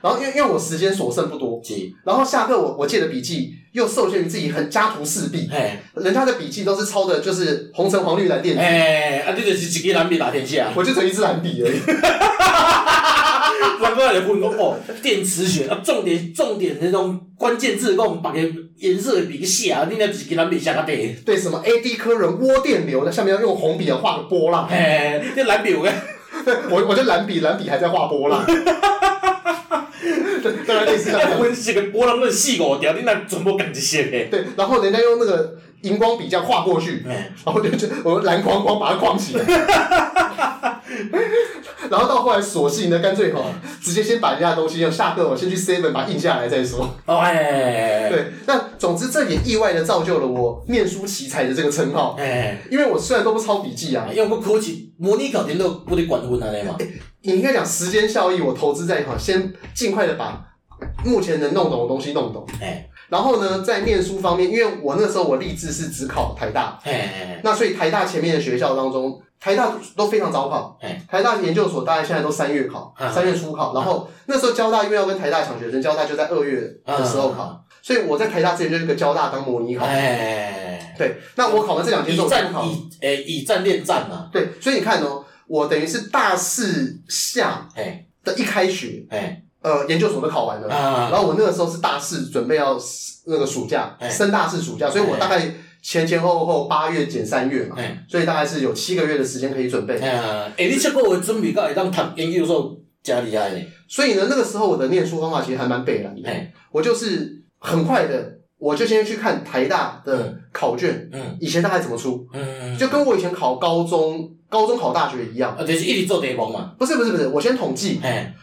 然后因为因为我时间所剩不多，然后下课我我借的笔记又受限于自己很家徒四壁，哎，人家的笔记都是抄的就是红橙黄绿蓝靛紫，哎，啊，你就是一支蓝笔打天下，我就成一支蓝笔而已。难怪来问我哦，电磁学啊，重点重点那种关键字，我们把个颜色笔给写啊，你那自己蓝笔写个对。对，什么 AD 科人涡电流，那下面要用红笔啊画个波浪。哎，那蓝笔我跟，我 我就蓝笔蓝笔还在画波浪。对，当然类似这样。我写个波浪那细个屌，你那全部干这些嘞。对，然后人家用那个荧光笔这样画过去，然后就就我蓝框框把它框起来。然后到后来，索性呢，干脆哈，直接先把人家的东西，要下课我先去 seven 把它印下来再说。哦哎，对，那总之这也意外的造就了我念书奇才的这个称号。哎，因为我虽然都不抄笔记啊，因为我考试模拟考点都不得管分啊嘛。你应该讲时间效益，我投资在哈，先尽快的把目前能弄懂的东西弄懂。哎，然后呢，在念书方面，因为我那时候我立志是只考台大。哎，那所以台大前面的学校当中。台大都非常早考，台大研究所大概现在都三月考，三月初考，然后那时候交大因为要跟台大抢学生，交大就在二月的时候考，所以我在台大之前就是个交大当模拟考，对，那我考完这两天之后考，以诶以战练战嘛，对，所以你看哦，我等于是大四下的一开学，呃研究所都考完了，然后我那个时候是大四准备要那个暑假升大四暑假，所以我大概。前前后后八月减三月嘛，所以大概是有七个月的时间可以准备。哎，你这个我准备到会当读研究所加厉害嘞。所以呢，那个时候我的念书方法其实还蛮北烂的。我就是很快的，我就先去看台大的考卷，嗯，以前大概怎么出，嗯，就跟我以前考高中、高中考大学一样。啊，就是一直做题目嘛。不是不是不是，我先统计，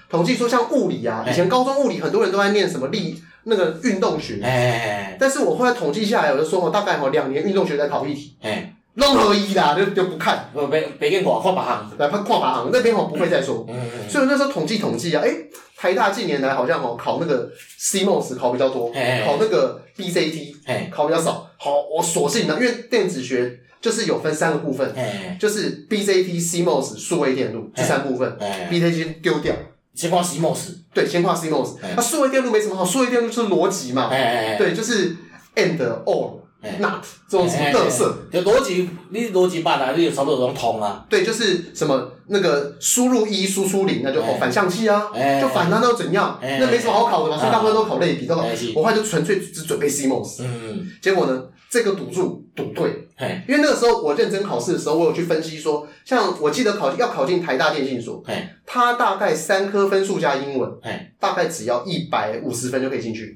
统计说像物理啊，以前高中物理很多人都在念什么力。那个运动学，哎，但是我后来统计下来，我就说我大概哈两年运动学在考一题，哎，任何一啦，就就不看，不别别跟我跨八行，来跨跨八行那边我不会再说，所以那时候统计统计啊，哎，台大近年来好像哦考那个 CMOS 考比较多，考那个 BCT 考比较少，好，我索性呢，因为电子学就是有分三个部分，就是 BJT、CMOS、数位电路这三部分，BCT 丢掉。先画 CMOS，对，先画 CMOS。那数位电路没什么好，数位电路就是逻辑嘛，对，就是 and or not 这种什么特色。就逻辑，你逻辑把它，你有差不多都通啊。对，就是什么那个输入一，输出零，那就哦反向器啊，就反它那又怎样？那没什么好考的嘛，所以大部分都考类比，都考。我后来就纯粹只准备 CMOS。嗯，结果呢，这个赌注赌对，因为那个时候我认真考试的时候，我有去分析说，像我记得考要考进台大电信所，它大概三科分数加英文，大概只要一百五十分就可以进去，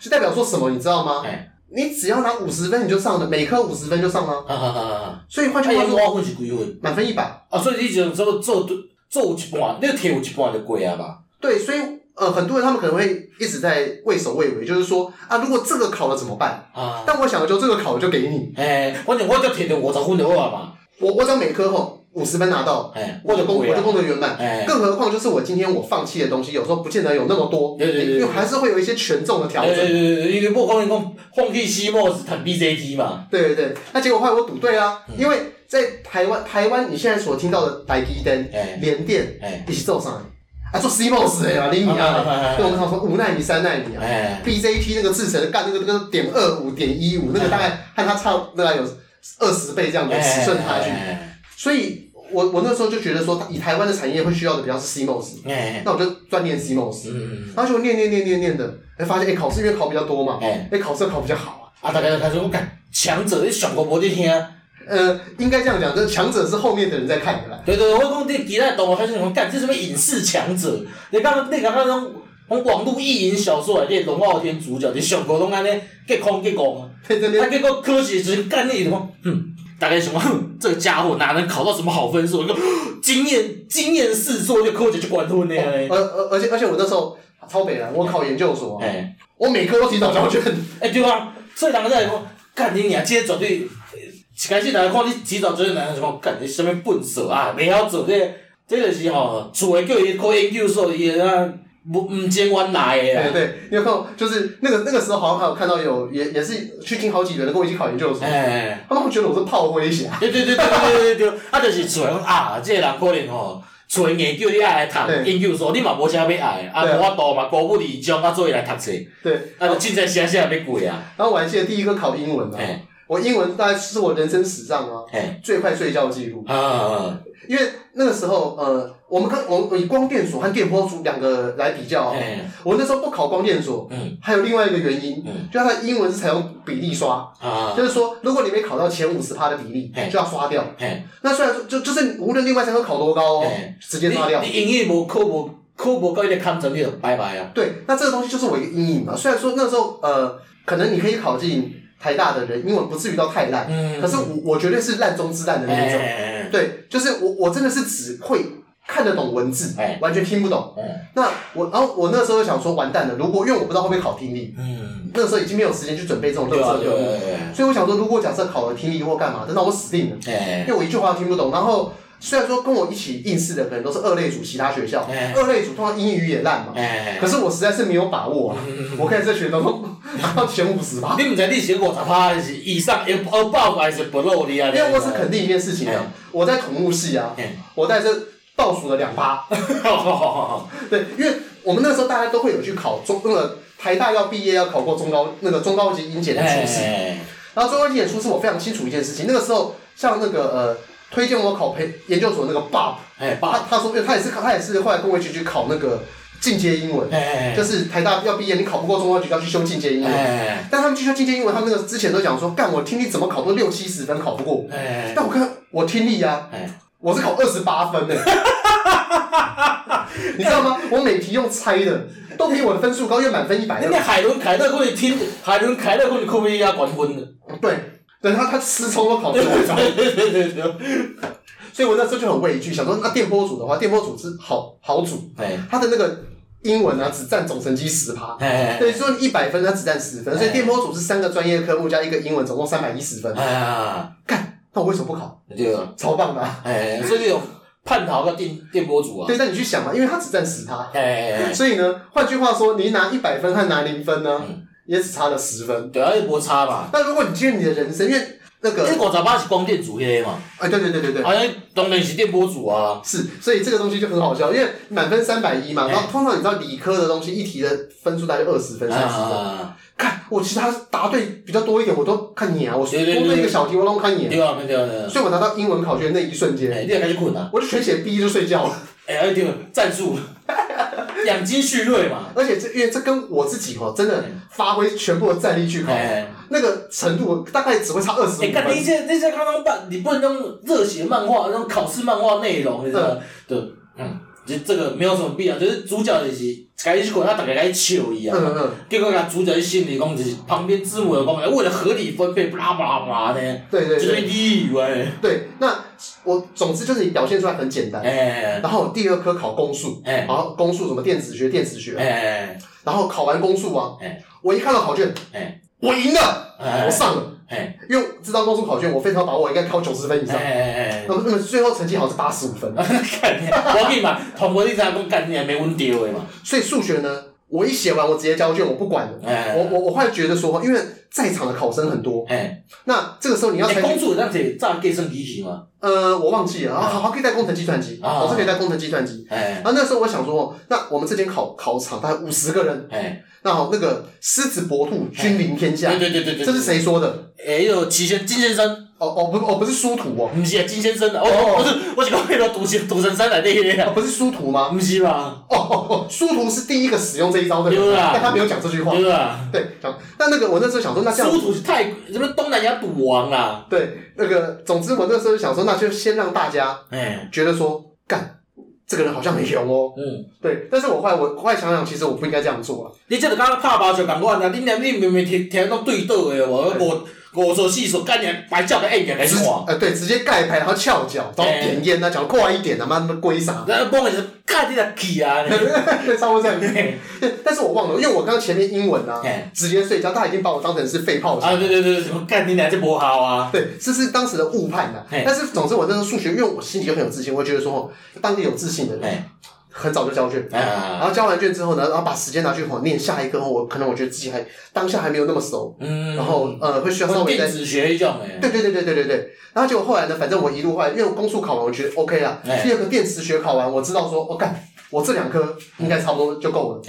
就代表说什么你知道吗？你只要拿五十分你就上了，每科五十分就上了，所以换句话说，满分一百。啊，所以你就做做做有一半，那个题有一半就过啊吧？对，所以。呃，很多人他们可能会一直在畏首畏尾，就是说啊，如果这个考了怎么办？啊，但我想的就这个考了就给你。哎，反正我就填的五十分就好嘛。我我只要每科吼五十分拿到，哎，我就功我就功德圆满。哎，更何况就是我今天我放弃的东西，有时候不见得有那么多。对对对。因为还是会有一些权重的调整。对对对，因为不可能讲放弃期末是谈 BJT 嘛。对对对，那结果后来我赌对啊，因为在台湾台湾你现在所听到的台积电、联电一起做上。啊，做 CMOS 的呀，厘米啊，对，我们常说五纳米、三纳米啊，BJP 那个制程干那个那个点二五、点一五，那个大概和它差大概有二十倍这样的尺寸差距。所以我我那时候就觉得说，以台湾的产业会需要的比较是 CMOS，那我就专念 CMOS，然后就念念念念念的，哎，发现哎考试因为考比较多嘛，哎。考试考比较好啊，啊大家就开始我讲强者你上过无你听。呃，应该这样讲，就是强者是后面的人在看的啦。对对，我讲你其他动画还是什么干，这什么影视强者？你刚你刚刚那种从网络意淫小说来的龙傲天主角，你上过拢安尼结空结空，他结果科学就是干你什么？嗯，大概什么？这个家伙哪能考到什么好分数？一个惊艳惊艳四座就科学就管混的。而而而且而且我那时候超北了，我考研究所，哎，我每科都提早交卷。哎，对啊，所以两个在说，干你娘，今天绝对。一开始大家看你指导做，男人就讲，干你什么笨手啊，袂晓做这个，这个是吼，厝诶叫伊考研究所，伊啊不毋见原来诶对对，你有看，就是那个那个时候好像还有看到有，也也是去听好几个人跟我一起考研究所，哎，他们会觉得我是炮灰侠。对对对对对对对，啊，就是厝诶讲啊，这个人可能吼，厝诶研究你爱来读研究所，你嘛无啥要爱，啊无法度嘛，高不离中啊，做伊来读册，对，啊就凊彩写写要过啊。然后我还记得第一个考英文嘛。我英文大概是我人生史上啊最快睡觉记录啊，因为那个时候呃，我们看我以光电所和电波组两个来比较，我那时候不考光电所，还有另外一个原因，就它的英文是采用比例刷，就是说如果你没考到前五十趴的比例，就要刷掉。那虽然说就就是无论另外三科考多高哦，直接刷掉。你英语无考无考无够一点看成绩，拜拜啊。对，那这个东西就是我一个阴影嘛。虽然说那时候呃，可能你可以考进。台大的人英文不至于到太烂，嗯、可是我我绝对是烂中之烂的那种。欸、对，就是我我真的是只会看得懂文字，欸、完全听不懂。欸、那我然后我那时候想说完蛋了，如果因为我不知道会不会考听力，嗯、那个时候已经没有时间去准备这种特色科目，所以我想说，如果假设考了听力或干嘛的，那我死定了，欸、因为我一句话都听不懂。然后。虽然说跟我一起应试的可能都是二类组其他学校，二类组通常英语也烂嘛，可是我实在是没有把握啊。我可以在学当中拿到前五十吧。你唔知你前五十趴还是以上，above 还是 below 的啊？因为我是肯定一件事情啊，我在土木系啊，我在这倒数了两趴。对，因为我们那时候大家都会有去考中那个台大要毕业要考过中高那个中高级英检的初试，然后中高级英检初试我非常清楚一件事情，那个时候像那个呃。推荐我考培研究所那个 Bob，他他说，他也是他也是后来跟我一起去考那个进阶英文，就是台大要毕业，你考不过中央局要去修进阶英文，但他们去修进阶英文，他们那个之前都讲说，干我听力怎么考都六七十分考不过，但我看我听力呀，我是考二十八分的，你知道吗？我每题用猜的，都比我的分数高，因为满分一百。那海伦凯勒可以听，海伦凯勒可以扣分压管分的，对。等他他失聪都考 对我招，所以我那时候就很畏惧，想说那电波组的话，电波组是好好组，他的那个英文啊只占总成绩十趴，对，所以一百分他只占十分，所以电波组是三个专业科目加一个英文，总共三百一十分。干，那我为什么不考？对，超棒的，哎，所以有叛逃个电电波组啊。对，但你去想嘛，因为他只占十趴，所以呢，换句话说，你拿一百分和拿零分呢？也只差了十分，对啊，也不差嘛。但如果你今天你的人生，因为那个，因为五十八是光电组迄个嘛。哎，对对对对对。好像当然是电波组啊。是，所以这个东西就很好笑，因为满分三百一嘛，然后通常你知道理科的东西一题的分数大概二十分、三十分。看我其他答对比较多一点，我都看你啊，我多对一个小题我都看你。对啊，对啊。所以我拿到英文考卷那一瞬间，你也开始困了，我就全写 B 就睡觉了。哎，对，战术。养精蓄锐嘛。而且这因为这跟我自己哦，真的发挥全部的战力去考，那个程度大概只会差二十五分。你，看那些那些刚刚办，你不能用热血漫画那种考试漫画内容，你知道吗？对，嗯。就这个没有什么必要，就是主角就是开始过他大概开始笑一样，嗯嗯，结果他主角心里讲就是旁边字幕有讲，为了合理分配，巴拉巴拉巴拉的，对对对，就是以为，对，那我总之就是你表现出来很简单，哎，然后第二科考公数，哎，然后公数什么电子学、电子学，哎，哎，哎，然后考完公数啊，哎，我一看到考卷，哎，我赢了，哎，我上了。哎，因为这张高中考卷，我非常把握，应该考九十分以上。哎哎哎，那么那么最后成绩好像是八十五分。我跟你讲，通过这张公干你还没问题的嘛。所以数学呢，我一写完，我直接交卷，我不管了。哎，我我我会觉得说，因为在场的考生很多。哎，那这个时候你要。公数这样子，这样计算机器吗？呃，我忘记了啊，好好可以带工程计算机，老师可以带工程计算机。哎，然后那时候我想说，那我们这间考考场大概五十个人。哎。那好，那个狮子搏兔，君临天下。对对对对对，这是谁说的？哎呦，齐先金先生。哦哦不哦不是殊途哦，不是金先生的哦哦不是，我是讲那个赌神赌神三来的那个。不是殊途吗？不是吧？哦哦哦，殊途是第一个使用这一招的人，但他没有讲这句话。对啊。对，讲。但那个我那时候想说，那这样。殊途是太什么东南亚赌王啊？对，那个总之我那时候想说，那就先让大家哎觉得说干。这个人好像很凶哦。嗯，对，但是我后来我后来想想，其实我不应该这样做啊。你这个刚刚拍巴就讲过啊，你你你明明听听到对倒的，我我我说细说，干你白叫的哎点来说。呃，对，直接盖牌，然后翘脚，然后点烟啊，讲快一点啊，妈的龟啥？然后帮你看你的屁啊！对，差不多这样。但是我忘了，因为我刚刚前面英文啊，直接睡觉，他已经把我当成是废炮啊！对对对，什么干你俩就不好啊？对，这是当时的误判呐。但是总之，我那个数学，因为我心里就很有自信，我觉得说，当你有自信的人。很早就交卷，然后交完卷之后呢，然后把时间拿去吼念下一个，我可能我觉得自己还当下还没有那么熟，嗯，然后呃会需要稍微再学一下，对对对对对对对，然后结果后来呢，反正我一路后来，因为我公数考完我觉得 OK 了，第二个电磁学考完，我知道说我干，我这两科应该差不多就够了，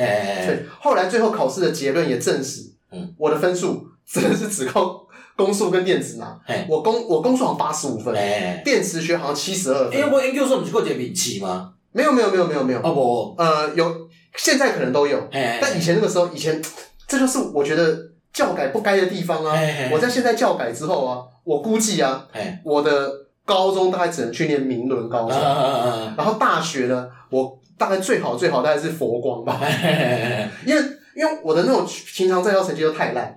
对，后来最后考试的结论也证实，嗯，我的分数真的是只靠公数跟电子拿，我公我公数好像八十五分，电磁学好像七十二分，因为我研究所不是过这个名气吗？没有没有没有没有没有。哦不，呃有，现在可能都有，但以前那个时候，以前 这就是我觉得教改不该的地方啊。我在现在教改之后啊，我估计啊，我的高中大概只能去念明伦高中，然后大学呢，我大概最好最好大概是佛光吧，因为因为我的那种平常在校成绩都太烂，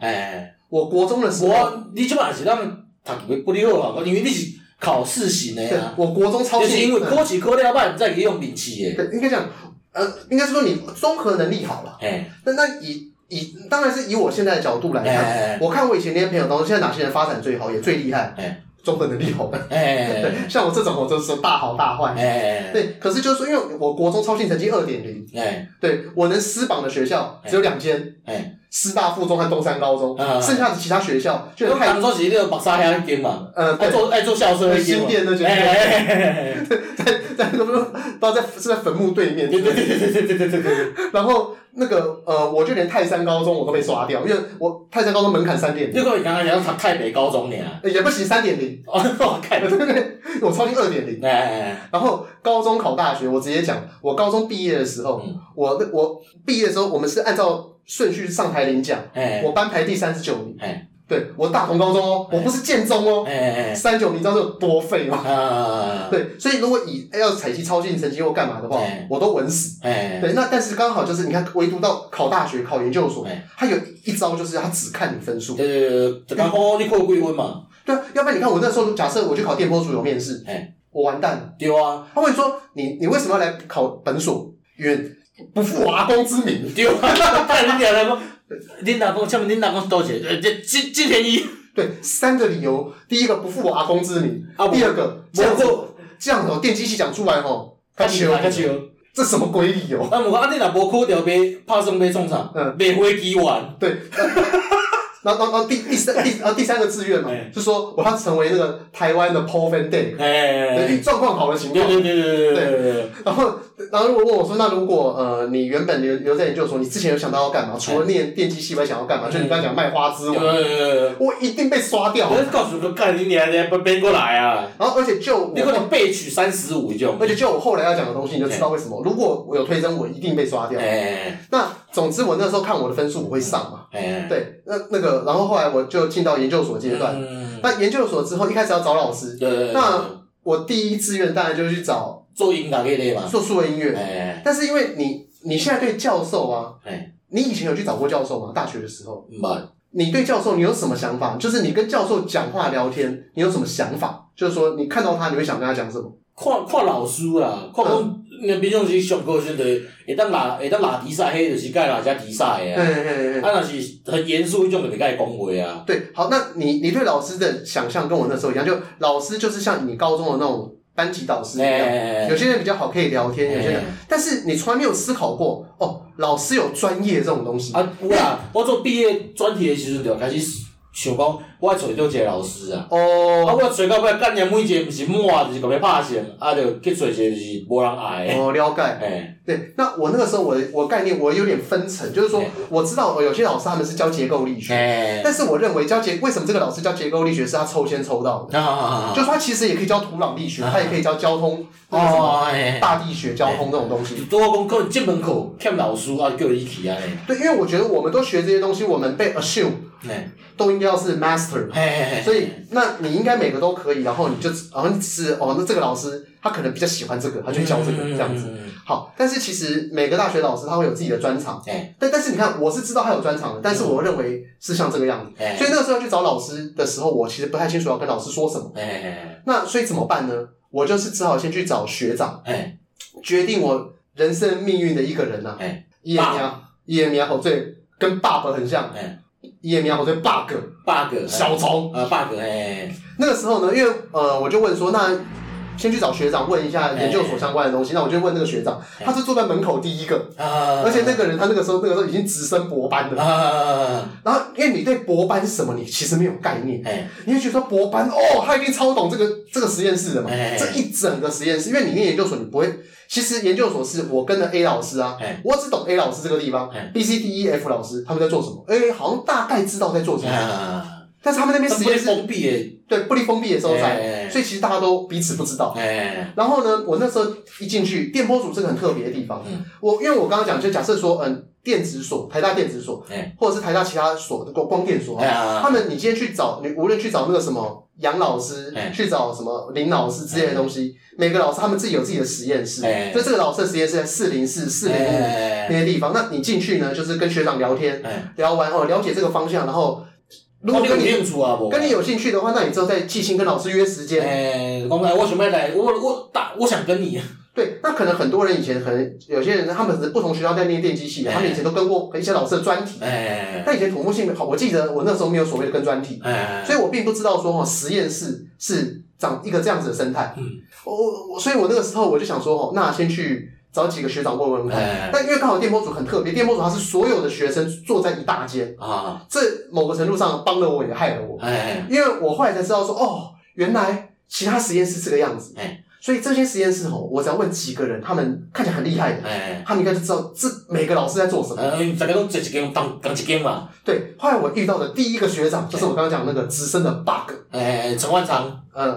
我国中的时候，我你基本上是让他读不溜啊，因为你是。考试型的呀，我国中超，就是因为科举科料半，再可以用零七耶。对，应该讲，呃，应该是说你综合能力好了。哎，那那以以，当然是以我现在的角度来看，我看我以前那些朋友当中，现在哪些人发展最好，也最厉害。哎，综合能力好的。哎，对，像我这种，我就是说大好大坏。哎，对，可是就是说，因为我国中超性成绩二点零。哎，对，我能私榜的学校只有两间。哎。师大附中和东山高中，剩下的其他学校就太。当初是那个白沙乡一间嘛，呃，爱做爱做校车。新店那间。在在那个不知道在是在坟墓对面。对对对对对对对对。然后那个呃，我就连泰山高中我都被刷掉，因为我泰山高中门槛三点零。那个你刚刚讲他台北高中呢？也不行，三点零。哦，我看对对对，我超进二点零。然后高中考大学，我直接讲，我高中毕业的时候，我我毕业的时候，我们是按照。顺序上台领奖，我班排第三十九名。对，我大同高中哦，我不是建中哦。三十九名，你知道这有多废吗？对，所以如果以要采集超进成绩或干嘛的话，我都稳死。对，那但是刚好就是你看，唯独到考大学、考研究所，他有一招就是他只看你分数。对对对，然后你过归温嘛。对啊，要不然你看我那时候，假设我去考电波组有面试，我完蛋。对啊，他会说你你为什么要来考本所？因为不负我阿公之名，对吧？你阿公，你阿公，请问你阿公是多少？呃，这金金田一。对，三个理由：第一个不负我阿公之名，第二个这样子，这样子电机系讲出来吼，他求，他求，这什么鬼理由？啊，我阿弟若无考掉，被拍算被创啥？嗯，被飞机完。对，然后，然后，第第三第啊第三个志愿嘛，就说我要成为那个台湾的 Paul van Dyk，对，状况好的情况。对对对对对。然后，然后如果问我说，那如果呃你原本留留在研究所，你之前有想到要干嘛？除了念电机系外，想要干嘛？就你刚才讲卖花枝丸，我一定被刷掉。我告诉你，干你娘的，不背过来啊！然后，而且就你可能备取三十五就，而且就我后来要讲的东西，你就知道为什么。如果我有推甄，我一定被刷掉。那。总之，我那时候看我的分数我会上嘛，对，那那个，然后后来我就进到研究所阶段。那研究所之后，一开始要找老师，那我第一志愿当然就去找做音乐类嘛，做数位音乐。但是因为你你现在对教授啊，你以前有去找过教授吗？大学的时候，你对教授你有什么想法？就是你跟教授讲话聊天，你有什么想法？就是说你看到他，你会想跟他讲什么？看看老师啊，看讲，那毕竟是上课时阵，会当拉会当拉题赛，迄就是该哪家题赛的啊。啊，若是很严肃迄种，就袂甲伊讲话啊。对，好，那你你对老师的想象跟我那时候一样，就老师就是像你高中的那种班级导师一样，有些人比较好可以聊天，有些人，但是你从来没有思考过，哦，老师有专业这种东西啊。有啊，我做毕业专题的时阵就开始。想讲，我爱找到一个老师啊，哦，啊，我找到尾干娘每一个毋是满，就是个要拍线，啊，就去找一个就是无人爱的。哦，了解。哎，对，那我那个时候我的我概念我有点分层，就是说我知道有些老师他们是教结构力学，但是我认为教结为什么这个老师教结构力学是他抽签抽到的，就是他其实也可以教土壤力学，他也可以教交通，哦，大地学、交通这种东西。多讲可能进门口欠老师啊，叫伊去啊。对，因为我觉得我们都学这些东西，我们被 assume。都应该要是 master，所以那你应该每个都可以，然后你就然后是哦，那这个老师他可能比较喜欢这个，他就教这个这样子。好，但是其实每个大学老师他会有自己的专长，但但是你看，我是知道他有专长的，但是我认为是像这个样子，所以那个时候去找老师的时候，我其实不太清楚要跟老师说什么。那所以怎么办呢？我就是只好先去找学长，决定我人生命运的一个人呐。伊个名，伊个名好最跟爸爸很像。伊个名好像 bug，bug 小虫，啊 bug 哎，那个时候呢，因为呃，我就问说，那先去找学长问一下研究所相关的东西。那我就问那个学长，他是坐在门口第一个，而且那个人他那个时候那个时候已经直升博班了。然后因为你对博班是什么，你其实没有概念，你会觉得说博班哦，他一定超懂这个这个实验室的嘛，这一整个实验室，因为你念研究所你不会。其实研究所是我跟着 A 老师啊，我只懂 A 老师这个地方，B、C、D、E、F 老师他们在做什么？哎，好像大概知道在做什么，但是他们那边实验室封闭诶，对，不离封闭的所在，所以其实大家都彼此不知道。然后呢，我那时候一进去，电波组是个很特别的地方。我因为我刚刚讲，就假设说，嗯，电子所，台大电子所，或者是台大其他所的光电所，他们你今天去找，你无论去找那个什么。杨老师去找什么林老师之类的东西，每个老师他们自己有自己的实验室，所以这个老师的实验室在四零四、四零五那些地方。那你进去呢，就是跟学长聊天，聊完后了解这个方向，然后如果跟你跟你有兴趣的话，那你之后再寄信跟老师约时间。哎，我我准备来，我我打，我想跟你。对，那可能很多人以前可能有些人，他们是不同学校在念电机系的，他们以前都跟过一些老师的专题。哎，但以前土木系好，我记得我那时候没有所谓的跟专题，哎，所以我并不知道说哈实验室是长一个这样子的生态。嗯，我我所以，我那个时候我就想说哈，那先去找几个学长问问看。但因为刚好电波组很特别，电波组它是所有的学生坐在一大间啊，这某个程度上帮了我也害了我。哎，因为我后来才知道说哦，原来其他实验室这个样子。哎。所以这些实验室吼，我只要问几个人，他们看起来很厉害的，他们应该就知道这每个老师在做什么。大家都这几间当当几间嘛。对，后来我遇到的第一个学长，就是我刚刚讲那个资深的 bug。哎，陈万长。呃，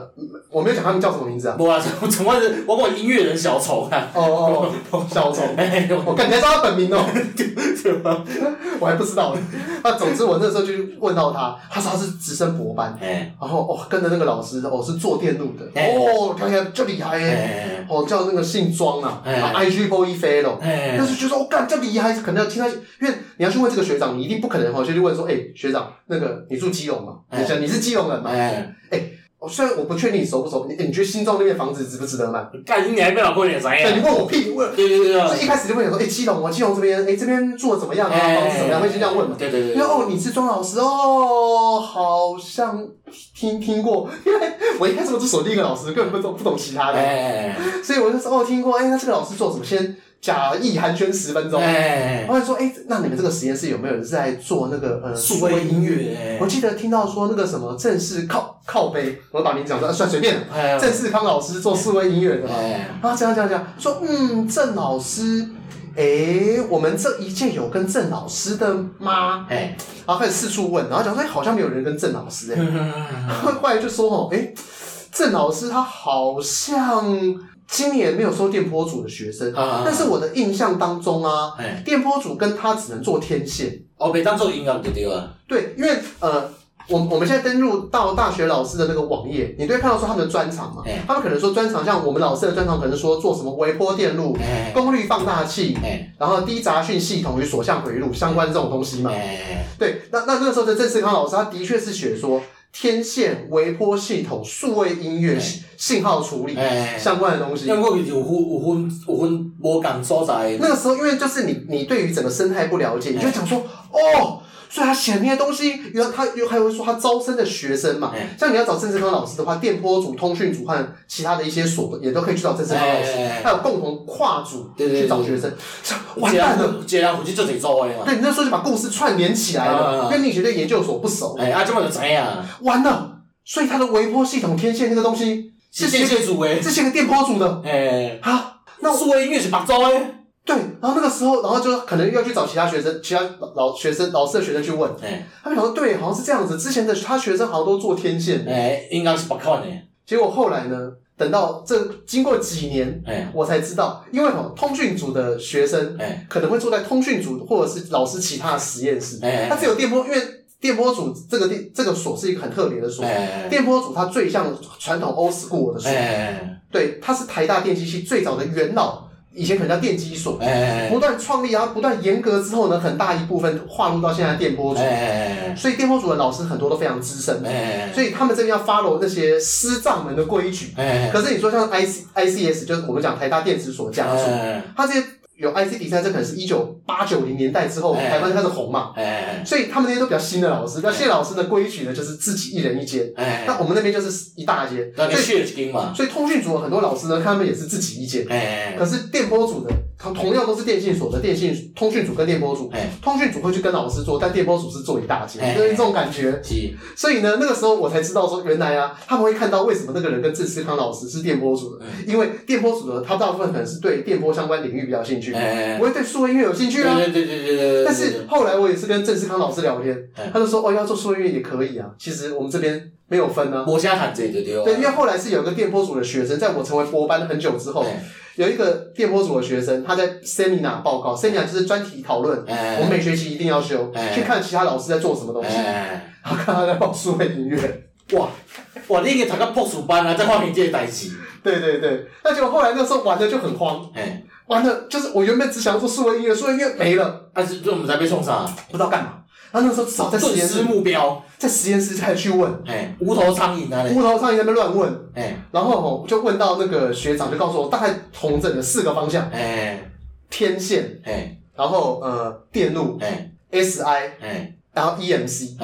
我没有讲他们叫什么名字啊。不啊，陈万是包括音乐人小丑啊。哦哦，小丑，哎。我感觉知道他本名哦。我还不知道。那总之我那时候就问到他，他说他是直升博班，然后哦跟着那个老师哦是做电路的，哦看起来就厉害耶，哦叫那个姓庄啊，IEEE fellow，但是就说我干这厉害，可能要听他，因为你要去问这个学长，你一定不可能哦就去问说，哎学长那个你住基隆吗？你想你是基隆人吗？哎。我虽然我不确定你熟不熟，你你觉得新庄那边房子值不值得买？干，你还被老婆脸啥呀？对，你问我屁，问。对对对对。是一开始就问你说，哎，基隆，我基隆这边，哎，这边住的怎么样啊？房子怎么样？会先这样问嘛？对对对。因为哦，你是庄老师哦，好像听听过，因为我一开始我只锁定一个老师，根本不懂不懂其他的。哎。所以我就说哦，听过，哎，那这个老师做什么？先假意寒暄十分钟。哎，我还说，哎、欸，那你们这个实验室有没有人是在做那个呃数位音乐？我记得听到说那个什么正式靠靠背，我把名字讲出来，算随便。郑世康老师做数位音乐的嘛？啊，这样这样这样，说嗯，郑老师。哎、欸，我们这一届有跟郑老师的吗？哎，然后开始四处问，然后讲说，哎，好像没有人跟郑老师哎。后来就说，哦，哎，郑老师他好像今年没有收电波组的学生，但是我的印象当中啊，电波组跟他只能做天线，哦，被当做音乐就对了。对，因为呃。我我们现在登录到大学老师的那个网页，你都会看到说他们的专长嘛？他们可能说专长，像我们老师的专长，可能说做什么微波电路、功率放大器，然后低杂讯系统与所向回路相关这种东西嘛？对，那那那个时候的郑世康老师，他的确是学说天线、微波系统、数位音乐、信号处理相关的东西。因为有分有分有分无共所在。那个时候，因为就是你你对于整个生态不了解，你就会讲说哦。所以他写那些东西，然后他又还会说他招生的学生嘛，欸、像你要找郑志康老师的话，电波组、通讯组和其他的一些所也都可以去找郑志康老师，还、欸、有共同跨组去找学生，完蛋了，这样回去就得招哎嘛。对，你那时候就把故事串联起来了，跟你学的研究所不熟，哎啊，这么就知样？完了，所以他的微波系统天线那个东西是电线组诶，是写给电波组的，哎、欸，好，那数位音乐是白招诶。对，然后那个时候，然后就可能要去找其他学生、其他老学生、老师的学生去问。哎，他们想说，对，好像是这样子。之前的他学生好像都做天线。哎，应该是不靠你。结果后来呢，等到这经过几年，哎，我才知道，因为哈通讯组的学生，哎，可能会坐在通讯组或者是老师其他的实验室。哎，他只有电波，因为电波组这个电这个所是一个很特别的所。哎，电波组它最像传统 old school 的所。哎，对，它是台大电机系最早的元老。以前可能叫电机所，不断创立，然后不断严格之后呢，很大一部分划入到现在电波组，所以电波组的老师很多都非常资深，所以他们这边要 follow 那些师藏们的规矩。可是你说像 I C I C S，就是我们讲台大电子所家族，他这些。有 IC 比赛，这可能是一九八九零年代之后，台湾开始红嘛，所以他们那些都比较新的老师，那谢老师的规矩呢，就是自己一人一间。那我们那边就是一大间，所以通讯组的很多老师呢，他们也是自己一间。可是电波组的，同同样都是电信所的电信通讯组跟电波组，通讯组会去跟老师做，但电波组是做一大截，就是这种感觉。所以呢，那个时候我才知道说，原来啊，他们会看到为什么那个人跟郑思康老师是电波组的，因为电波组的他大部分可能是对电波相关领域比较兴趣。哎，我会对数位音乐有兴趣啊。对对对对对。但是后来我也是跟郑思康老师聊天，他就说哦，要做数位音乐也可以啊。其实我们这边没有分啊。我现在喊这个对。对，因为后来是有个电波组的学生，在我成为播班很久之后，有一个电波组的学生，他在 seminar 报告，seminar 就是专题讨论，我们每学期一定要修，去看其他老师在做什么东西，然后看他在报数位音乐，哇哇，你应该读个博士班啊，在发明这些代志。对对对，那结果后来那时候玩的就很慌。玩的，就是我原本只想要做数位音乐，数位音乐没了，但是就我们才被送上，不知道干嘛。然后那个时候至少在实验室目标，在实验室才去问，哎，无头苍蝇啊，无头苍蝇在那边乱问，哎，然后吼就问到那个学长，就告诉我大概同整了四个方向，哎，天线，哎，然后呃电路，哎，SI，哎，然后 EMC，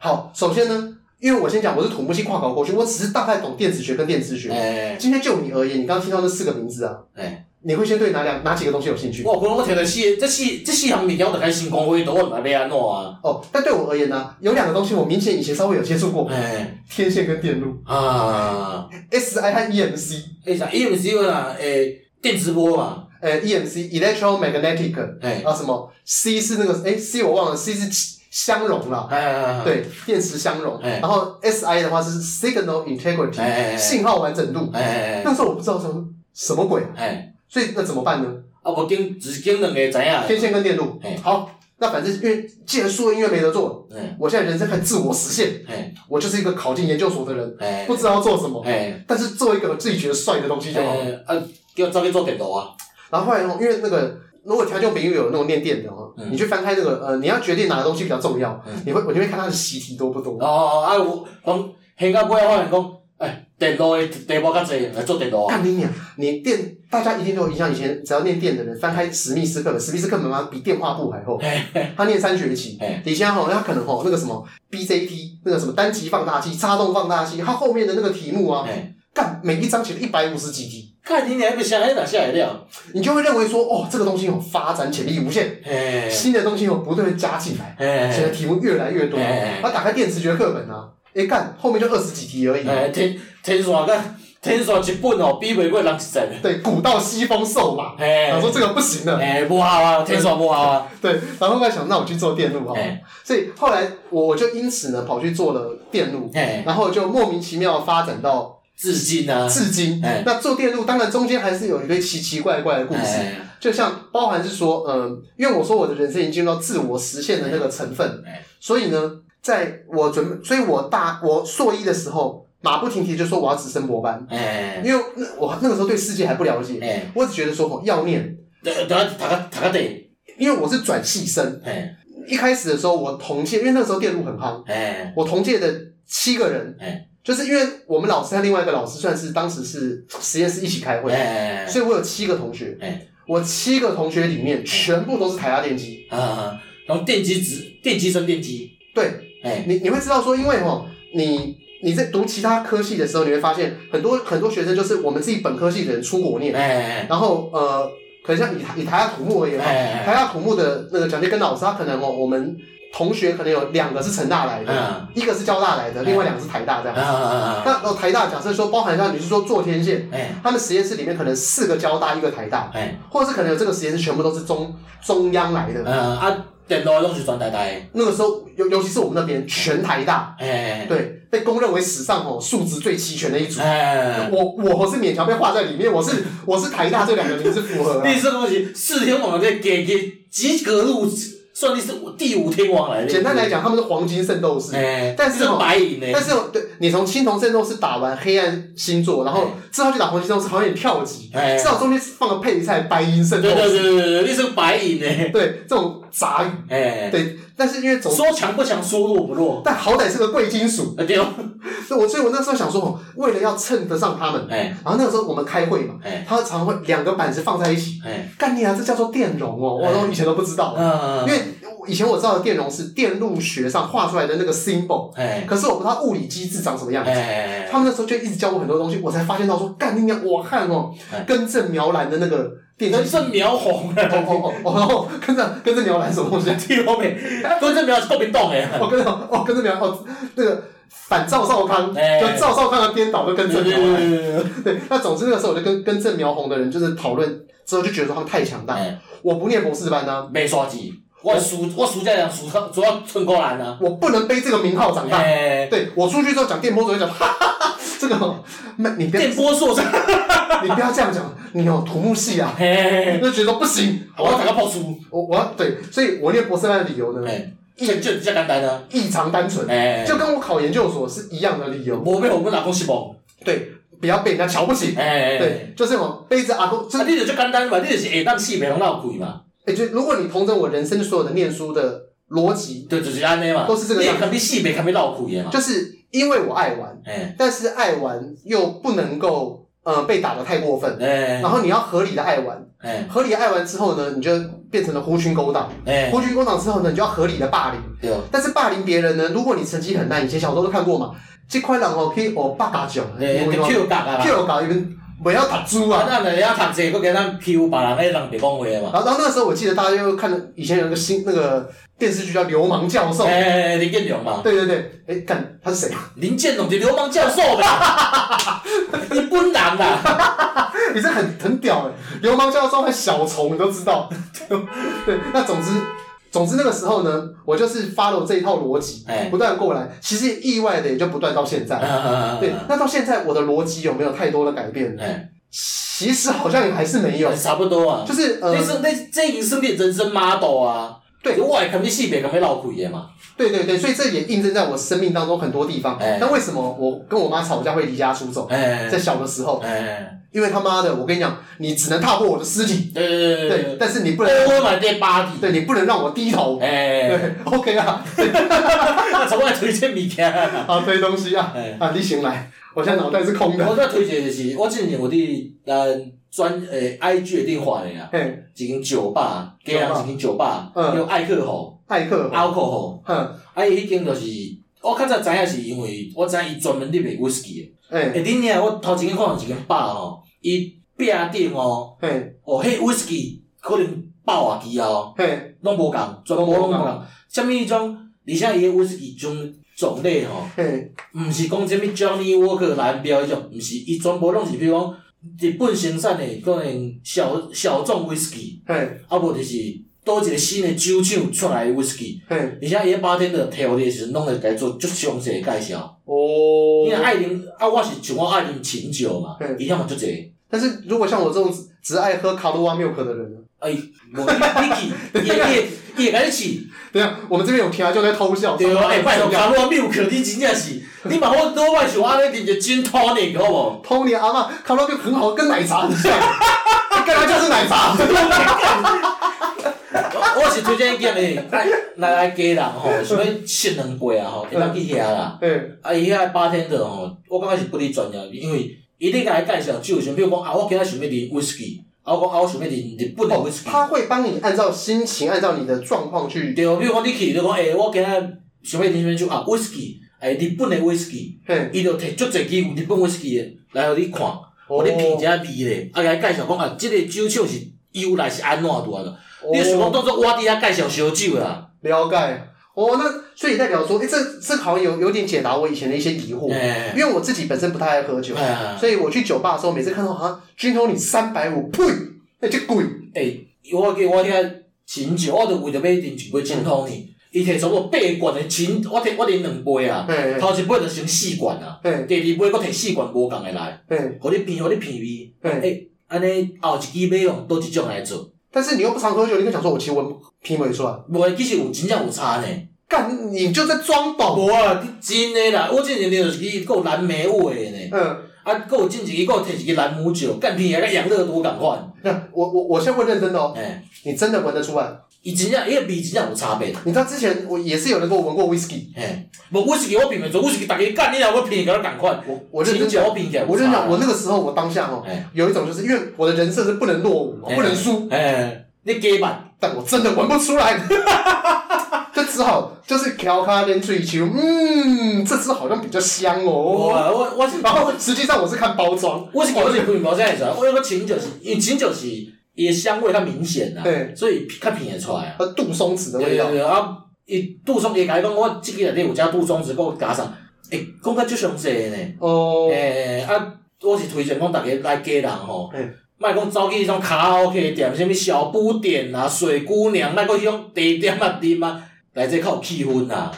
好，首先呢，因为我先讲我是土木系跨考过去，我只是大概懂电子学跟电磁学，哎，今天就你而言，你刚刚听到那四个名字啊，哎。你会先对哪两哪几个东西有兴趣？我可能我听的是这四这四项物件，我就开始讲话，都我唔知要安怎啊。哦，但对我而言呢，有两个东西我明显以前稍微有接触过。哎，天线跟电路啊，SI 和 EMC。哎啥？EMC 啦，诶，电磁波嘛。诶，EMC electromagnetic。哎，啊什么？C 是那个诶 C 我忘了，C 是相容了。哎对，电磁相容。然后 SI 的话是 signal integrity，信号完整度。哎那时候我不知道什么什么鬼。哎。所以那怎么办呢？啊，我经只经两个知影，天线跟电路。好，那反正因为既然数位音乐没得做，嘿我现在人生很自我实现。嘿我就是一个考进研究所的人，嘿不知道要做什么。嘿但是做一个自己觉得帅的东西就好。啊，给我照片做电脑啊。然后后来因为那个如果条件比喻有那种念电的哦，嗯、你去翻开那个呃，你要决定哪个东西比较重要，嗯、你会我就会看它的习题多不多。哦哦啊，我从现到尾发现讲。哎，电路的电波较侪来做电路啊！干你娘！你电，大家一定都有印象。以前只要念电的人，翻开史密斯课本，史密斯课本嘛比电话簿还厚。他念三学期，底下吼，他可能吼那个什么 BJT，那个什么单极放大器、插动放大器，他后面的那个题目啊，干每一章写了一百五十几题看你娘还不想还哪下来料？你就会认为说，哦，这个东西有发展潜力无限，新的东西有不断的加进来，现在题目越来越多。他打开电磁学课本啊，哎干，后面就二十几题而已。天天刷个天刷一本哦，比袂过人。对，古道西风瘦马，他说这个不行了，哎不好啊，天刷不好啊。对，然后后来想，那我去做电路哈。所以后来我就因此呢跑去做了电路，然后就莫名其妙发展到。至今。啊，至今，那做电路当然中间还是有一堆奇奇怪怪的故事，就像包含是说，嗯，因为我说我的人生已经进入到自我实现的那个成分，所以呢，在我准备，所以我大我硕一的时候，马不停蹄就说我要直升博班，因为那我那个时候对世界还不了解，我只觉得说要念，对，等下他他他得，因为我是转系生，一开始的时候我同届，因为那个时候电路很夯，我同届的七个人。就是因为我们老师和另外一个老师算是当时是实验室一起开会，所以我有七个同学，我七个同学里面全部都是台大电机，啊，然后电机直电机升电机，对，你你会知道说，因为哦，你你在读其他科系的时候，你会发现很多很多学生就是我们自己本科系的人出国念，然后呃，可能像以以台大土木而言，台大土木的那个蒋介根老师，他可能哦我们。同学可能有两个是成大来的，嗯、一个是交大来的，嗯、另外两个是台大这样那哦，台大假设说包含像你是说做天线，嗯、他们实验室里面可能四个交大，一个台大，哎、或者是可能有这个实验室全部都是中中央来的。嗯啊，电脑拢是全台大。那个时候尤尤其是我们那边全台大，哎、对，被公认为史上哦数值最齐全的一组。哎、我我我是勉强被画在里面，我是 我是台大这两个名字符合。第四个东西，四天王在给给及格路。算力是第五天王来的。简单来讲，他们是黄金圣斗士。哎，但是白银呢？但是对，你从青铜圣斗士打完黑暗星座，然后之后去打黄金圣斗士，好像有点跳级。哎，至少中间放个配菜，白银圣斗士。对对对对对，你是白银呢？对，这种杂鱼。哎，对，但是因为总说强不强，说弱不弱，但好歹是个贵金属。对哦。所以我所以我那时候想说，为了要称得上他们，哎，然后那个时候我们开会嘛，哎，他常会两个板子放在一起，哎，干你啊，这叫做电容哦，我都以前都不知道。嗯，因为。以前我知道的电容是电路学上画出来的那个 symbol，可是我不知道物理机制长什么样子。他们那时候就一直教我很多东西，我才发现到说，干你娘，我看哦，根正苗蓝的那个电，根正苗红，哦哦哦，然后根正根正苗蓝什么东西？听后面，根正苗是透明洞诶，哦根正哦根正苗哦那个反赵少康，就赵少康的颠倒就根正苗蓝，对，那总之那个时候我就跟根正苗红的人就是讨论之后就觉得说他们太强大，我不念博士班呢，没刷机。我暑我暑假讲暑假主要春高蓝呢，我不能背这个名号长大。对，我出去之后讲电波，只会讲哈哈哈，这个没你电波硕士，你不要这样讲，你有土木系啊，就觉得不行，我要找个爆书，我我要对，所以我念博士班的理由呢，就就比较简单呢，异常单纯，就跟我考研究所是一样的理由。我被我们阿公是不？对，不要被人家瞧不起。对，就是我背着阿公，这你就最简单嘛，你就是下当戏没人闹鬼嘛。哎，就如果你同整我人生所有的念书的逻辑，对，就是安尼嘛，都是这个样。你肯定死袂，肯定劳苦嘛。就是因为我爱玩，但是爱玩又不能够呃被打得太过分，然后你要合理的爱玩，合理的爱玩之后呢，你就变成了狐群狗党，狐群狗党之后呢，你就要合理的霸凌，对。但是霸凌别人呢，如果你成绩很烂，以前小时候都看过嘛，这块人哦可以哦八嘎九，哎，Q 嘎嘎，Q 嘎一边。不要读书啊！那人家读书，佮佮咱欺负别人，迄人别讲话嘛。然后，然后那时候，我记得大家又看了以前有个新那个电视剧叫《流氓教授》。哎哎哎，林建龙嘛。对对对，哎，干他是谁？林建龙是流氓教授呗。你本人啊！你这很很屌哎！流氓教授和小虫你都知道。对，那总之。总之那个时候呢，我就是 follow 这一套逻辑，不断过来。其实意外的也就不断到现在。对，那到现在我的逻辑有没有太多的改变？其实好像也还是没有。差不多啊。就是呃，那是那这已经是你人生 model 啊。对，我也肯定性别肯定老苦一嘛。对对对，所以这也印证在我生命当中很多地方。那为什么我跟我妈吵架会离家出走？在小的时候。因为他妈的，我跟你讲，你只能踏过我的尸体，对对对对，但是你不能，对，你不能让我低头，哎，对，OK 啊，那从来推荐物件，啊，推东西啊，啊，你先来，我现在脑袋是空的。我在推荐就是，我之前我伫呃专诶 IG 顶发的呀，一间酒吧，加上一间酒吧，叫艾克吼，爱客，爱客吼，嗯，啊，伊迄间就是。我较早知影是因为我知影伊专门咧卖威士忌诶。诶，恁遐我头前看到一间吧吼，伊壁顶哦，哦，迄威士忌可能百外支啊哦，拢无共，全部拢无共。啥物迄种，而且伊诶威士忌种种类吼，毋是讲啥物 Johnny Walker 蓝标迄种，毋是，伊全部拢是比如讲日本生产诶可能小小众威士忌，啊无就是。倒一个新的酒厂出来的威士忌，而且伊迄八天的调的时阵，拢会家做足详细诶介绍。哦。因为爱啉啊，我是像我爱啉清酒嘛，伊遐嘛足侪。但是如果像我这种只只爱喝卡罗瓦 milk 的人呢？哎，无你去，伊会伊会甲你试。对啊，我们这边有听就在偷笑。对啊，哎，拜托卡罗瓦 milk，你真正是，你嘛好多摆像安尼啉个 gin tonic 好无？tonic 阿妈，卡罗瓦很好，跟奶茶很像，跟它就是奶茶。我是推荐建议，来来家人吼，想要吃两杯啊吼，会当去遐啦。啊，伊遐八天的吼，我感觉是不离专业，因为伊咧甲伊介绍酒，像比如讲啊，我今仔想要啉威士忌，啊，我讲啊，我想要啉日本的威士忌。他会帮你按照心情，按照你的状况去。对，比如讲你去，就讲诶，我今仔想要啉什么酒啊？威士忌，诶，日本的威士忌，伊就摕足侪支有日本威士忌的来互你看，互你品一下味咧，啊，甲伊介绍讲啊，即个酒厂是由来是安怎拄啊？你想讲当做我伫遐介绍烧酒啦？了解。哦，那所以代表说，诶、欸，这这好像有有点解答我以前的一些疑惑。欸、因为我自己本身不太爱喝酒，欸、所以我去酒吧的时候，每次看到好像 Gin Tonic 三百五，呸，那就贵。诶，我给我听清酒，我着为着要啉一杯 Gin Tonic，伊摕差不多八罐的清，我摕我啉两杯啊。头一杯就成四罐啊。第二杯我摕四罐无共的来，互你品，互你品味。诶，安尼后一支要用倒一种来做。但是你又不常喝酒，你就想说我其实我品味出来。我，其实有真正有差呢。干，你就在装懂。无啊，你真诶啦！我之前啉就是去个蓝莓味的呢。嗯。啊，个有进一个摕一个兰姆酒，干品也甲养乐多共款。那我我我先问认真的哦。哎。你真的闻得出来？伊真正伊个味真正有差别。你知道之前我也是有人跟我闻过威士忌。嘿。无威士忌我品袂出，威士忌大家干你若要品，甲咱共款。我我认真讲，我认真讲，我那个时候我当下哦，有一种就是因为我的人设是不能落伍，不能输。哎。你假扮，但我真的闻不出来，就只好就是调侃点追求，嗯，这支好像比较香哦。我我我是，然后实际上我是看包装，我是我是看包装。我有个琴酒是，因为清酒是伊香味较明显呐，对，所以较品得出来啊。杜松子的味道。对对对，啊，伊杜松伊甲伊讲，我这个内底有加杜松子，给我加上，诶，讲较足详细呢。哦。诶，啊，我是推荐讲大家来家人吼。莫讲走去迄种卡拉 OK 店，啥物小不点啊、水姑娘，莫讲迄种茶点啊、店啊，来这较有气氛啊。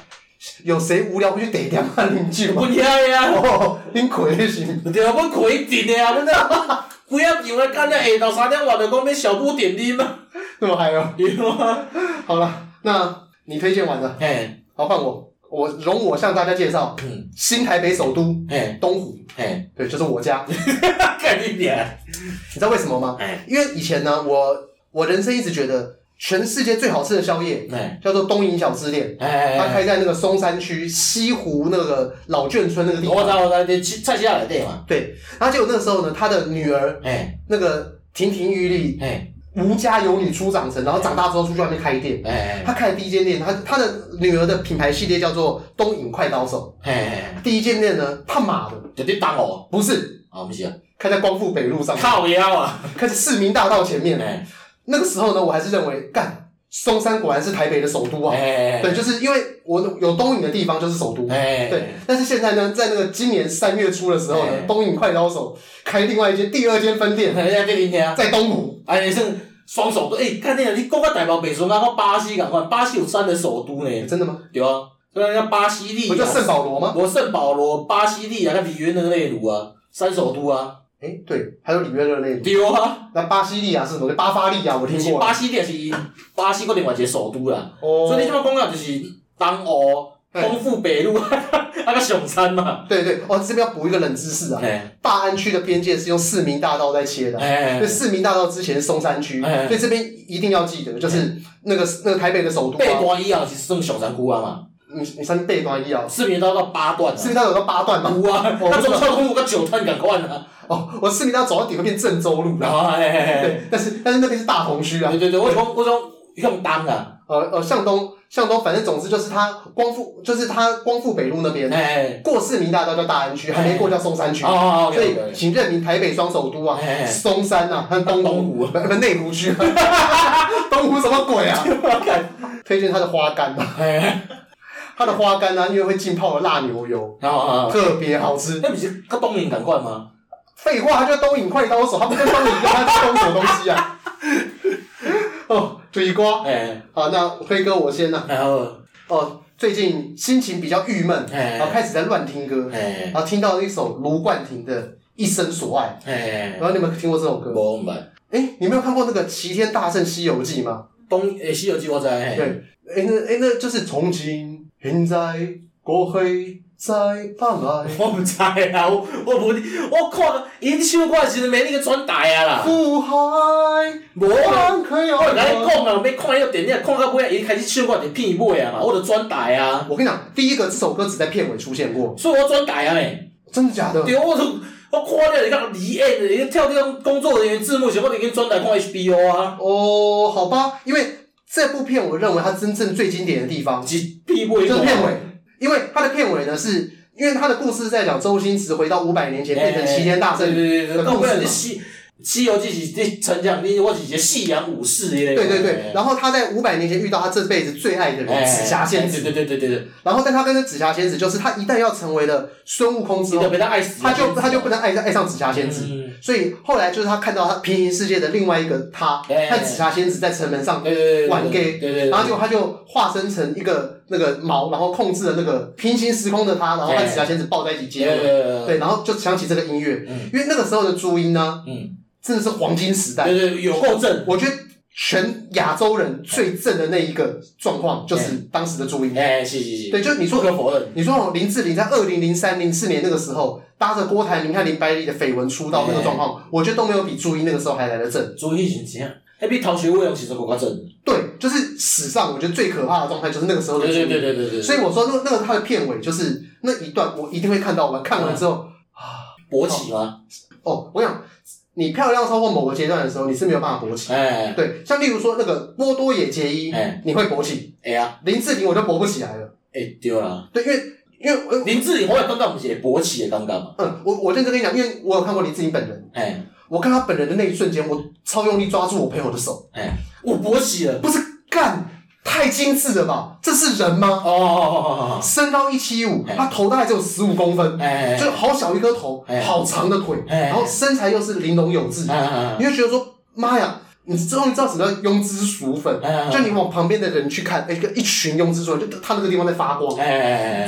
有谁无聊不去茶店啊？啉酒？不晓得啊。哦，恁开是？对啊，阮开一定啊，阮这不要以为干了下昼三点外就讲要小不点啉嘛。那么嗨哦。对啊。好了，那你推荐完了。嘿。好，换我。我容我向大家介绍，嗯，新台北首都，哎，东湖，哎，对，就是我家。干一点，你知道为什么吗？哎，因为以前呢，我我人生一直觉得全世界最好吃的宵夜，哎，叫做东瀛小吃店，哎，它开在那个松山区西湖那个老眷村那个地方。我知道，我知道，你菜市仔的店嘛。对，然后结果那个时候呢，他的女儿，哎，那个亭亭玉立，哎。吴家有女初长成，然后长大之后出去外面开店。他开的第一间店，他他的女儿的品牌系列叫做东瀛快刀手。哎哎，第一间店呢，他妈的，就在当哦，不是，啊不是啊，开在光复北路上。靠腰啊，开在市民大道前面。哎，那个时候呢，我还是认为，干松山果然是台北的首都啊。哎，对，就是因为我有东影的地方就是首都。哎，对，但是现在呢，在那个今年三月初的时候呢，东影快刀手开另外一间第二间分店。在东湖。哎，是。双首都，诶、欸，看那个，你讲个台胞北说，我巴西赶快，巴西有三个首都呢。真的吗？对啊，那叫巴西利。不叫圣保罗吗？我圣保罗、巴西利啊，那里约热内卢啊，三首都啊。诶、欸，对，还有里约热内卢。对啊。那巴西利亚是什么？巴伐利亚我听过。巴西利亚是巴西个另外一个首都啦。哦。所以你这么讲啊，就是东欧。丰富北路，那 个熊山嘛。对对，哦，这边要补一个冷知识啊。大安区的边界是用市民大道在切的。哎，对，市民大道之前是松山区，所以这边一定要记得，就是那个那个台北的首都。八段以后是算熊山区啊嘛。你你算八段以后。市民大道八段。市民大道有到八段吗？有啊，那中孝东路个九段赶快啊。哦，我市民大道走到底会变郑州路了。对，但是但是那边是大同区啊。对对对，我从我从。向东啊。呃呃，向东向东，反正总之就是他光复，就是他光复北路那边，哎，过市民大道叫大安区，还没过叫松山区，哦，所以请认明台北双首都啊，松山啊，和东湖，不不内湖区，东湖什么鬼啊？推荐他的花干啊，他的花干啊，因为会浸泡的辣牛油，特别好吃。那不是跟东影赶快吗？废话，他就东影快刀手，他不跟东影跟他东什么东西啊？哦。水瓜，哎、欸，好，那辉哥我先呐。然后，哦，最近心情比较郁闷，欸、然后开始在乱听歌，欸、然后听到一首卢冠廷的《一生所爱》，欸、然后你们听过这首歌？没有。哎，你没有看过那个《齐天大圣西游记》吗？东诶，《西游记》我在。对，哎那哎那就是从今现在过去。在盼来，我唔知啊，我我无，我看伊唱歌时阵免那个转台啊啦。苦海，无啊，我甲你讲啊，要看迄个电影，看到尾伊开始唱歌就片尾啊嘛，我就转台啊。我跟你讲，第一个这首歌只在片尾出现过，所以我转台啊咧。真的假的？对，我我看了你看离岸的，你跳这种工作人员字幕时，我就已经转台看 HBO 啊。哦，好吧，因为这部片，我认为它真正最经典的地方是片尾，就是片尾。因为它的片尾呢，是因为他的故事在讲周星驰回到五百年前变成齐天大圣的故事嘛。西西游记是这成讲，你我是一个夕阳武士的。对对对，然后他在五百年前遇到他这辈子最爱的人紫霞仙子。对对对对对。然后但他跟这紫霞仙子，就是他一旦要成为了孙悟空之后，他就他就不能爱上爱上紫霞仙子。所以后来就是他看到他平行世界的另外一个他，看紫霞仙子在城门上玩 gay，然后结果他就化身成一个那个毛，然后控制了那个平行时空的他，然后和紫霞仙子抱在一起接吻，对，然后就想起这个音乐，因为那个时候的朱茵呢，真的是黄金时代，对对，有够正。我觉得全亚洲人最正的那一个状况，就是当时的朱茵。哎，是是是。对，就你说可否认，你说林志玲在二零零三零四年那个时候。搭着郭台铭和林百里的绯闻出道那个状况，我觉得都没有比朱茵那个时候还来得正。朱茵是怎样？还比逃学威龙其实更加正。对，就是史上我觉得最可怕的状态，就是那个时候的朱茵。对对对对对。所以我说，那个那个他的片尾就是那一段，我一定会看到完。看完之后啊，勃起吗？哦，我想你漂亮超过某个阶段的时候，你是没有办法勃起。哎。对，像例如说那个波多野结衣，你会勃起。哎呀。林志玲我就勃不起来了。哎，丢了。对，因为。因为林志玲，我也刚刚不是勃起也刚刚嘛。嗯，我我认真跟你讲，因为我有看过林志玲本人。哎，我看她本人的那一瞬间，我超用力抓住我朋友的手。哎，我勃起了。不是干，太精致了吧？这是人吗？哦，身高一七五，他头大概只有十五公分，哎，就好小一颗头，好长的腿，然后身材又是玲珑有致，你就觉得说，妈呀！你终于知道什么叫庸脂俗粉，就你往旁边的人去看，一个一群庸脂俗粉，就他那个地方在发光。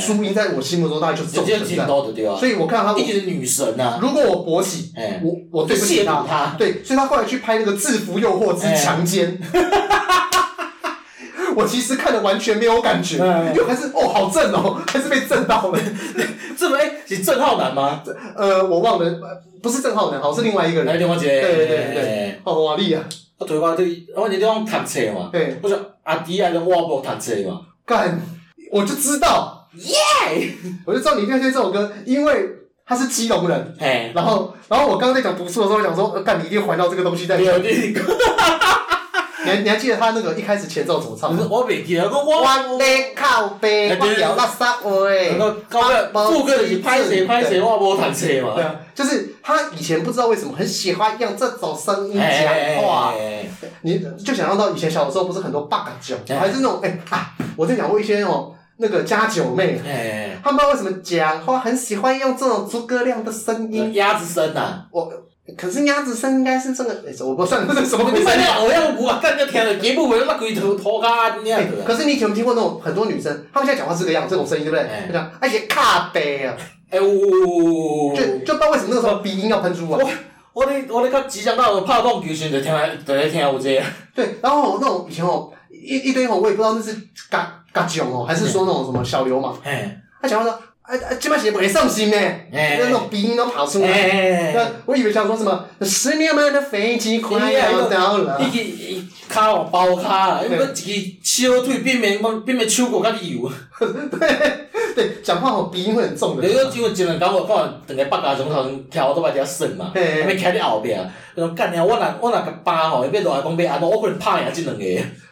朱茵在我心目中大概就是这种存在。所以我看到他，一直是女神呐。如果我勃起，我我对不起她。对，所以她后来去拍那个《制服诱惑之强奸》，我其实看的完全没有感觉，因为还是哦好震哦，还是被震到了。这位是郑浩南吗？呃，我忘了，不是郑浩南，好像是另外一个人。来电话姐。对对对对，哦，华丽啊。我对我对，我你地方读册嘛，我说阿弟还是我无读册嘛，干，我就知道，耶，我就知道你一定要听这首歌，因为他是基隆人，然后然后我刚刚在讲读书的时候，我想说，干，你一定环绕这个东西在讲。你还你还记得他那个一开始前奏怎么唱吗？我袂记得，我我。我咧靠背，我掉垃圾话。那个副歌就是拍谁拍谁，我无读册嘛。对啊，就是他以前不知道为什么很喜欢用这种声音讲话。你就想象到以前小的时候，不是很多八嘎酒，还是那种哎啊！我在讲过一些哦，那个家九妹，他们不知道为什么讲话很喜欢用这种诸葛亮的声音，鸭子声呐。我。可是鸭子声应该是这个，我不算这是什么鬼？你反正偶像舞啊？干个天的，节目为了那鬼头头咖那样子。可是你有没有听过那种很多女生，她们现在讲话是这个样，这种声音对不对？她讲而且卡杯啊，哎呜，就就不知道为什么那个时候鼻音要喷出啊。我我咧我咧看吉祥到拍棒球时就听来就咧听有这。对，然后那种以前哦一一堆哦，我也不知道那是嘎嘎囧哦，还是说那种什么小流氓。哎，他讲话说。哎哎，这把鞋不会上心呢，那种鼻音都跑出来。我以为想说什么，十年前的飞机快要到了。一个卡哦，包卡，一个一个小腿变面变面手骨甲你油。对对，讲话吼鼻音会很重的。你说因为前两天我看两个北家总统跳都把人家省嘛，还没徛在后壁，他说干你啊！我若我若甲巴吼，伊要落来讲要安怎，我可能拍赢即两个。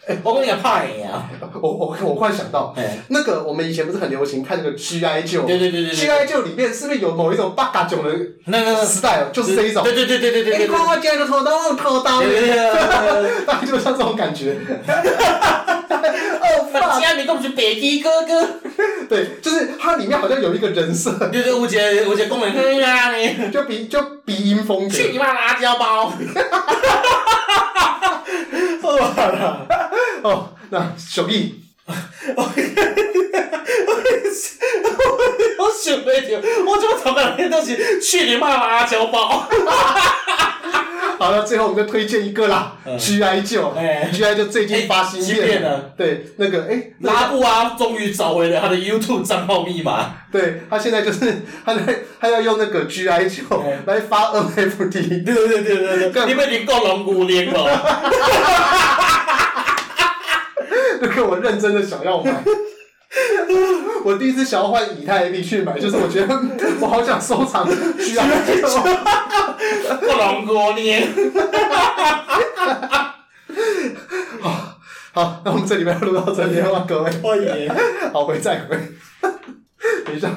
我跟你讲怕你啊！我我我忽然想到，那个我们以前不是很流行看那个 G.I. Joe？对对对对。G.I. Joe 里面是不是有某一种北家种的那个 style？就是这一种。对对对对对对。你看我今日就拖刀，我拖刀。对对对。大概就像这种感觉。哦，反正你都不是北极哥哥。对，就是它里面好像有一个人设。对对，有一个有一个功能，哼啊你。就鼻就鼻音风格。去你妈辣椒包！好了。哦，那小易，我我我我想不到，我怎么找到那东西？去你妈辣椒包！好了，最后我们就推荐一个啦，G.I. Joe，G.I. Joe 最近发新片了，对，那个诶，拉布啊，终于找回了他的 YouTube 账号密码。对，他现在就是他在他要用那个 G.I. Joe 来发 NFT。对对对对对，你们已经够龙骨脸了。这个我认真的想要买，我第一次想要换以太币去买，就是我觉得 我好想收藏 G.I. Joe。够龙骨链。好，好，那我们这礼拜录到这里，各位，欢迎，好，回再会，等一下。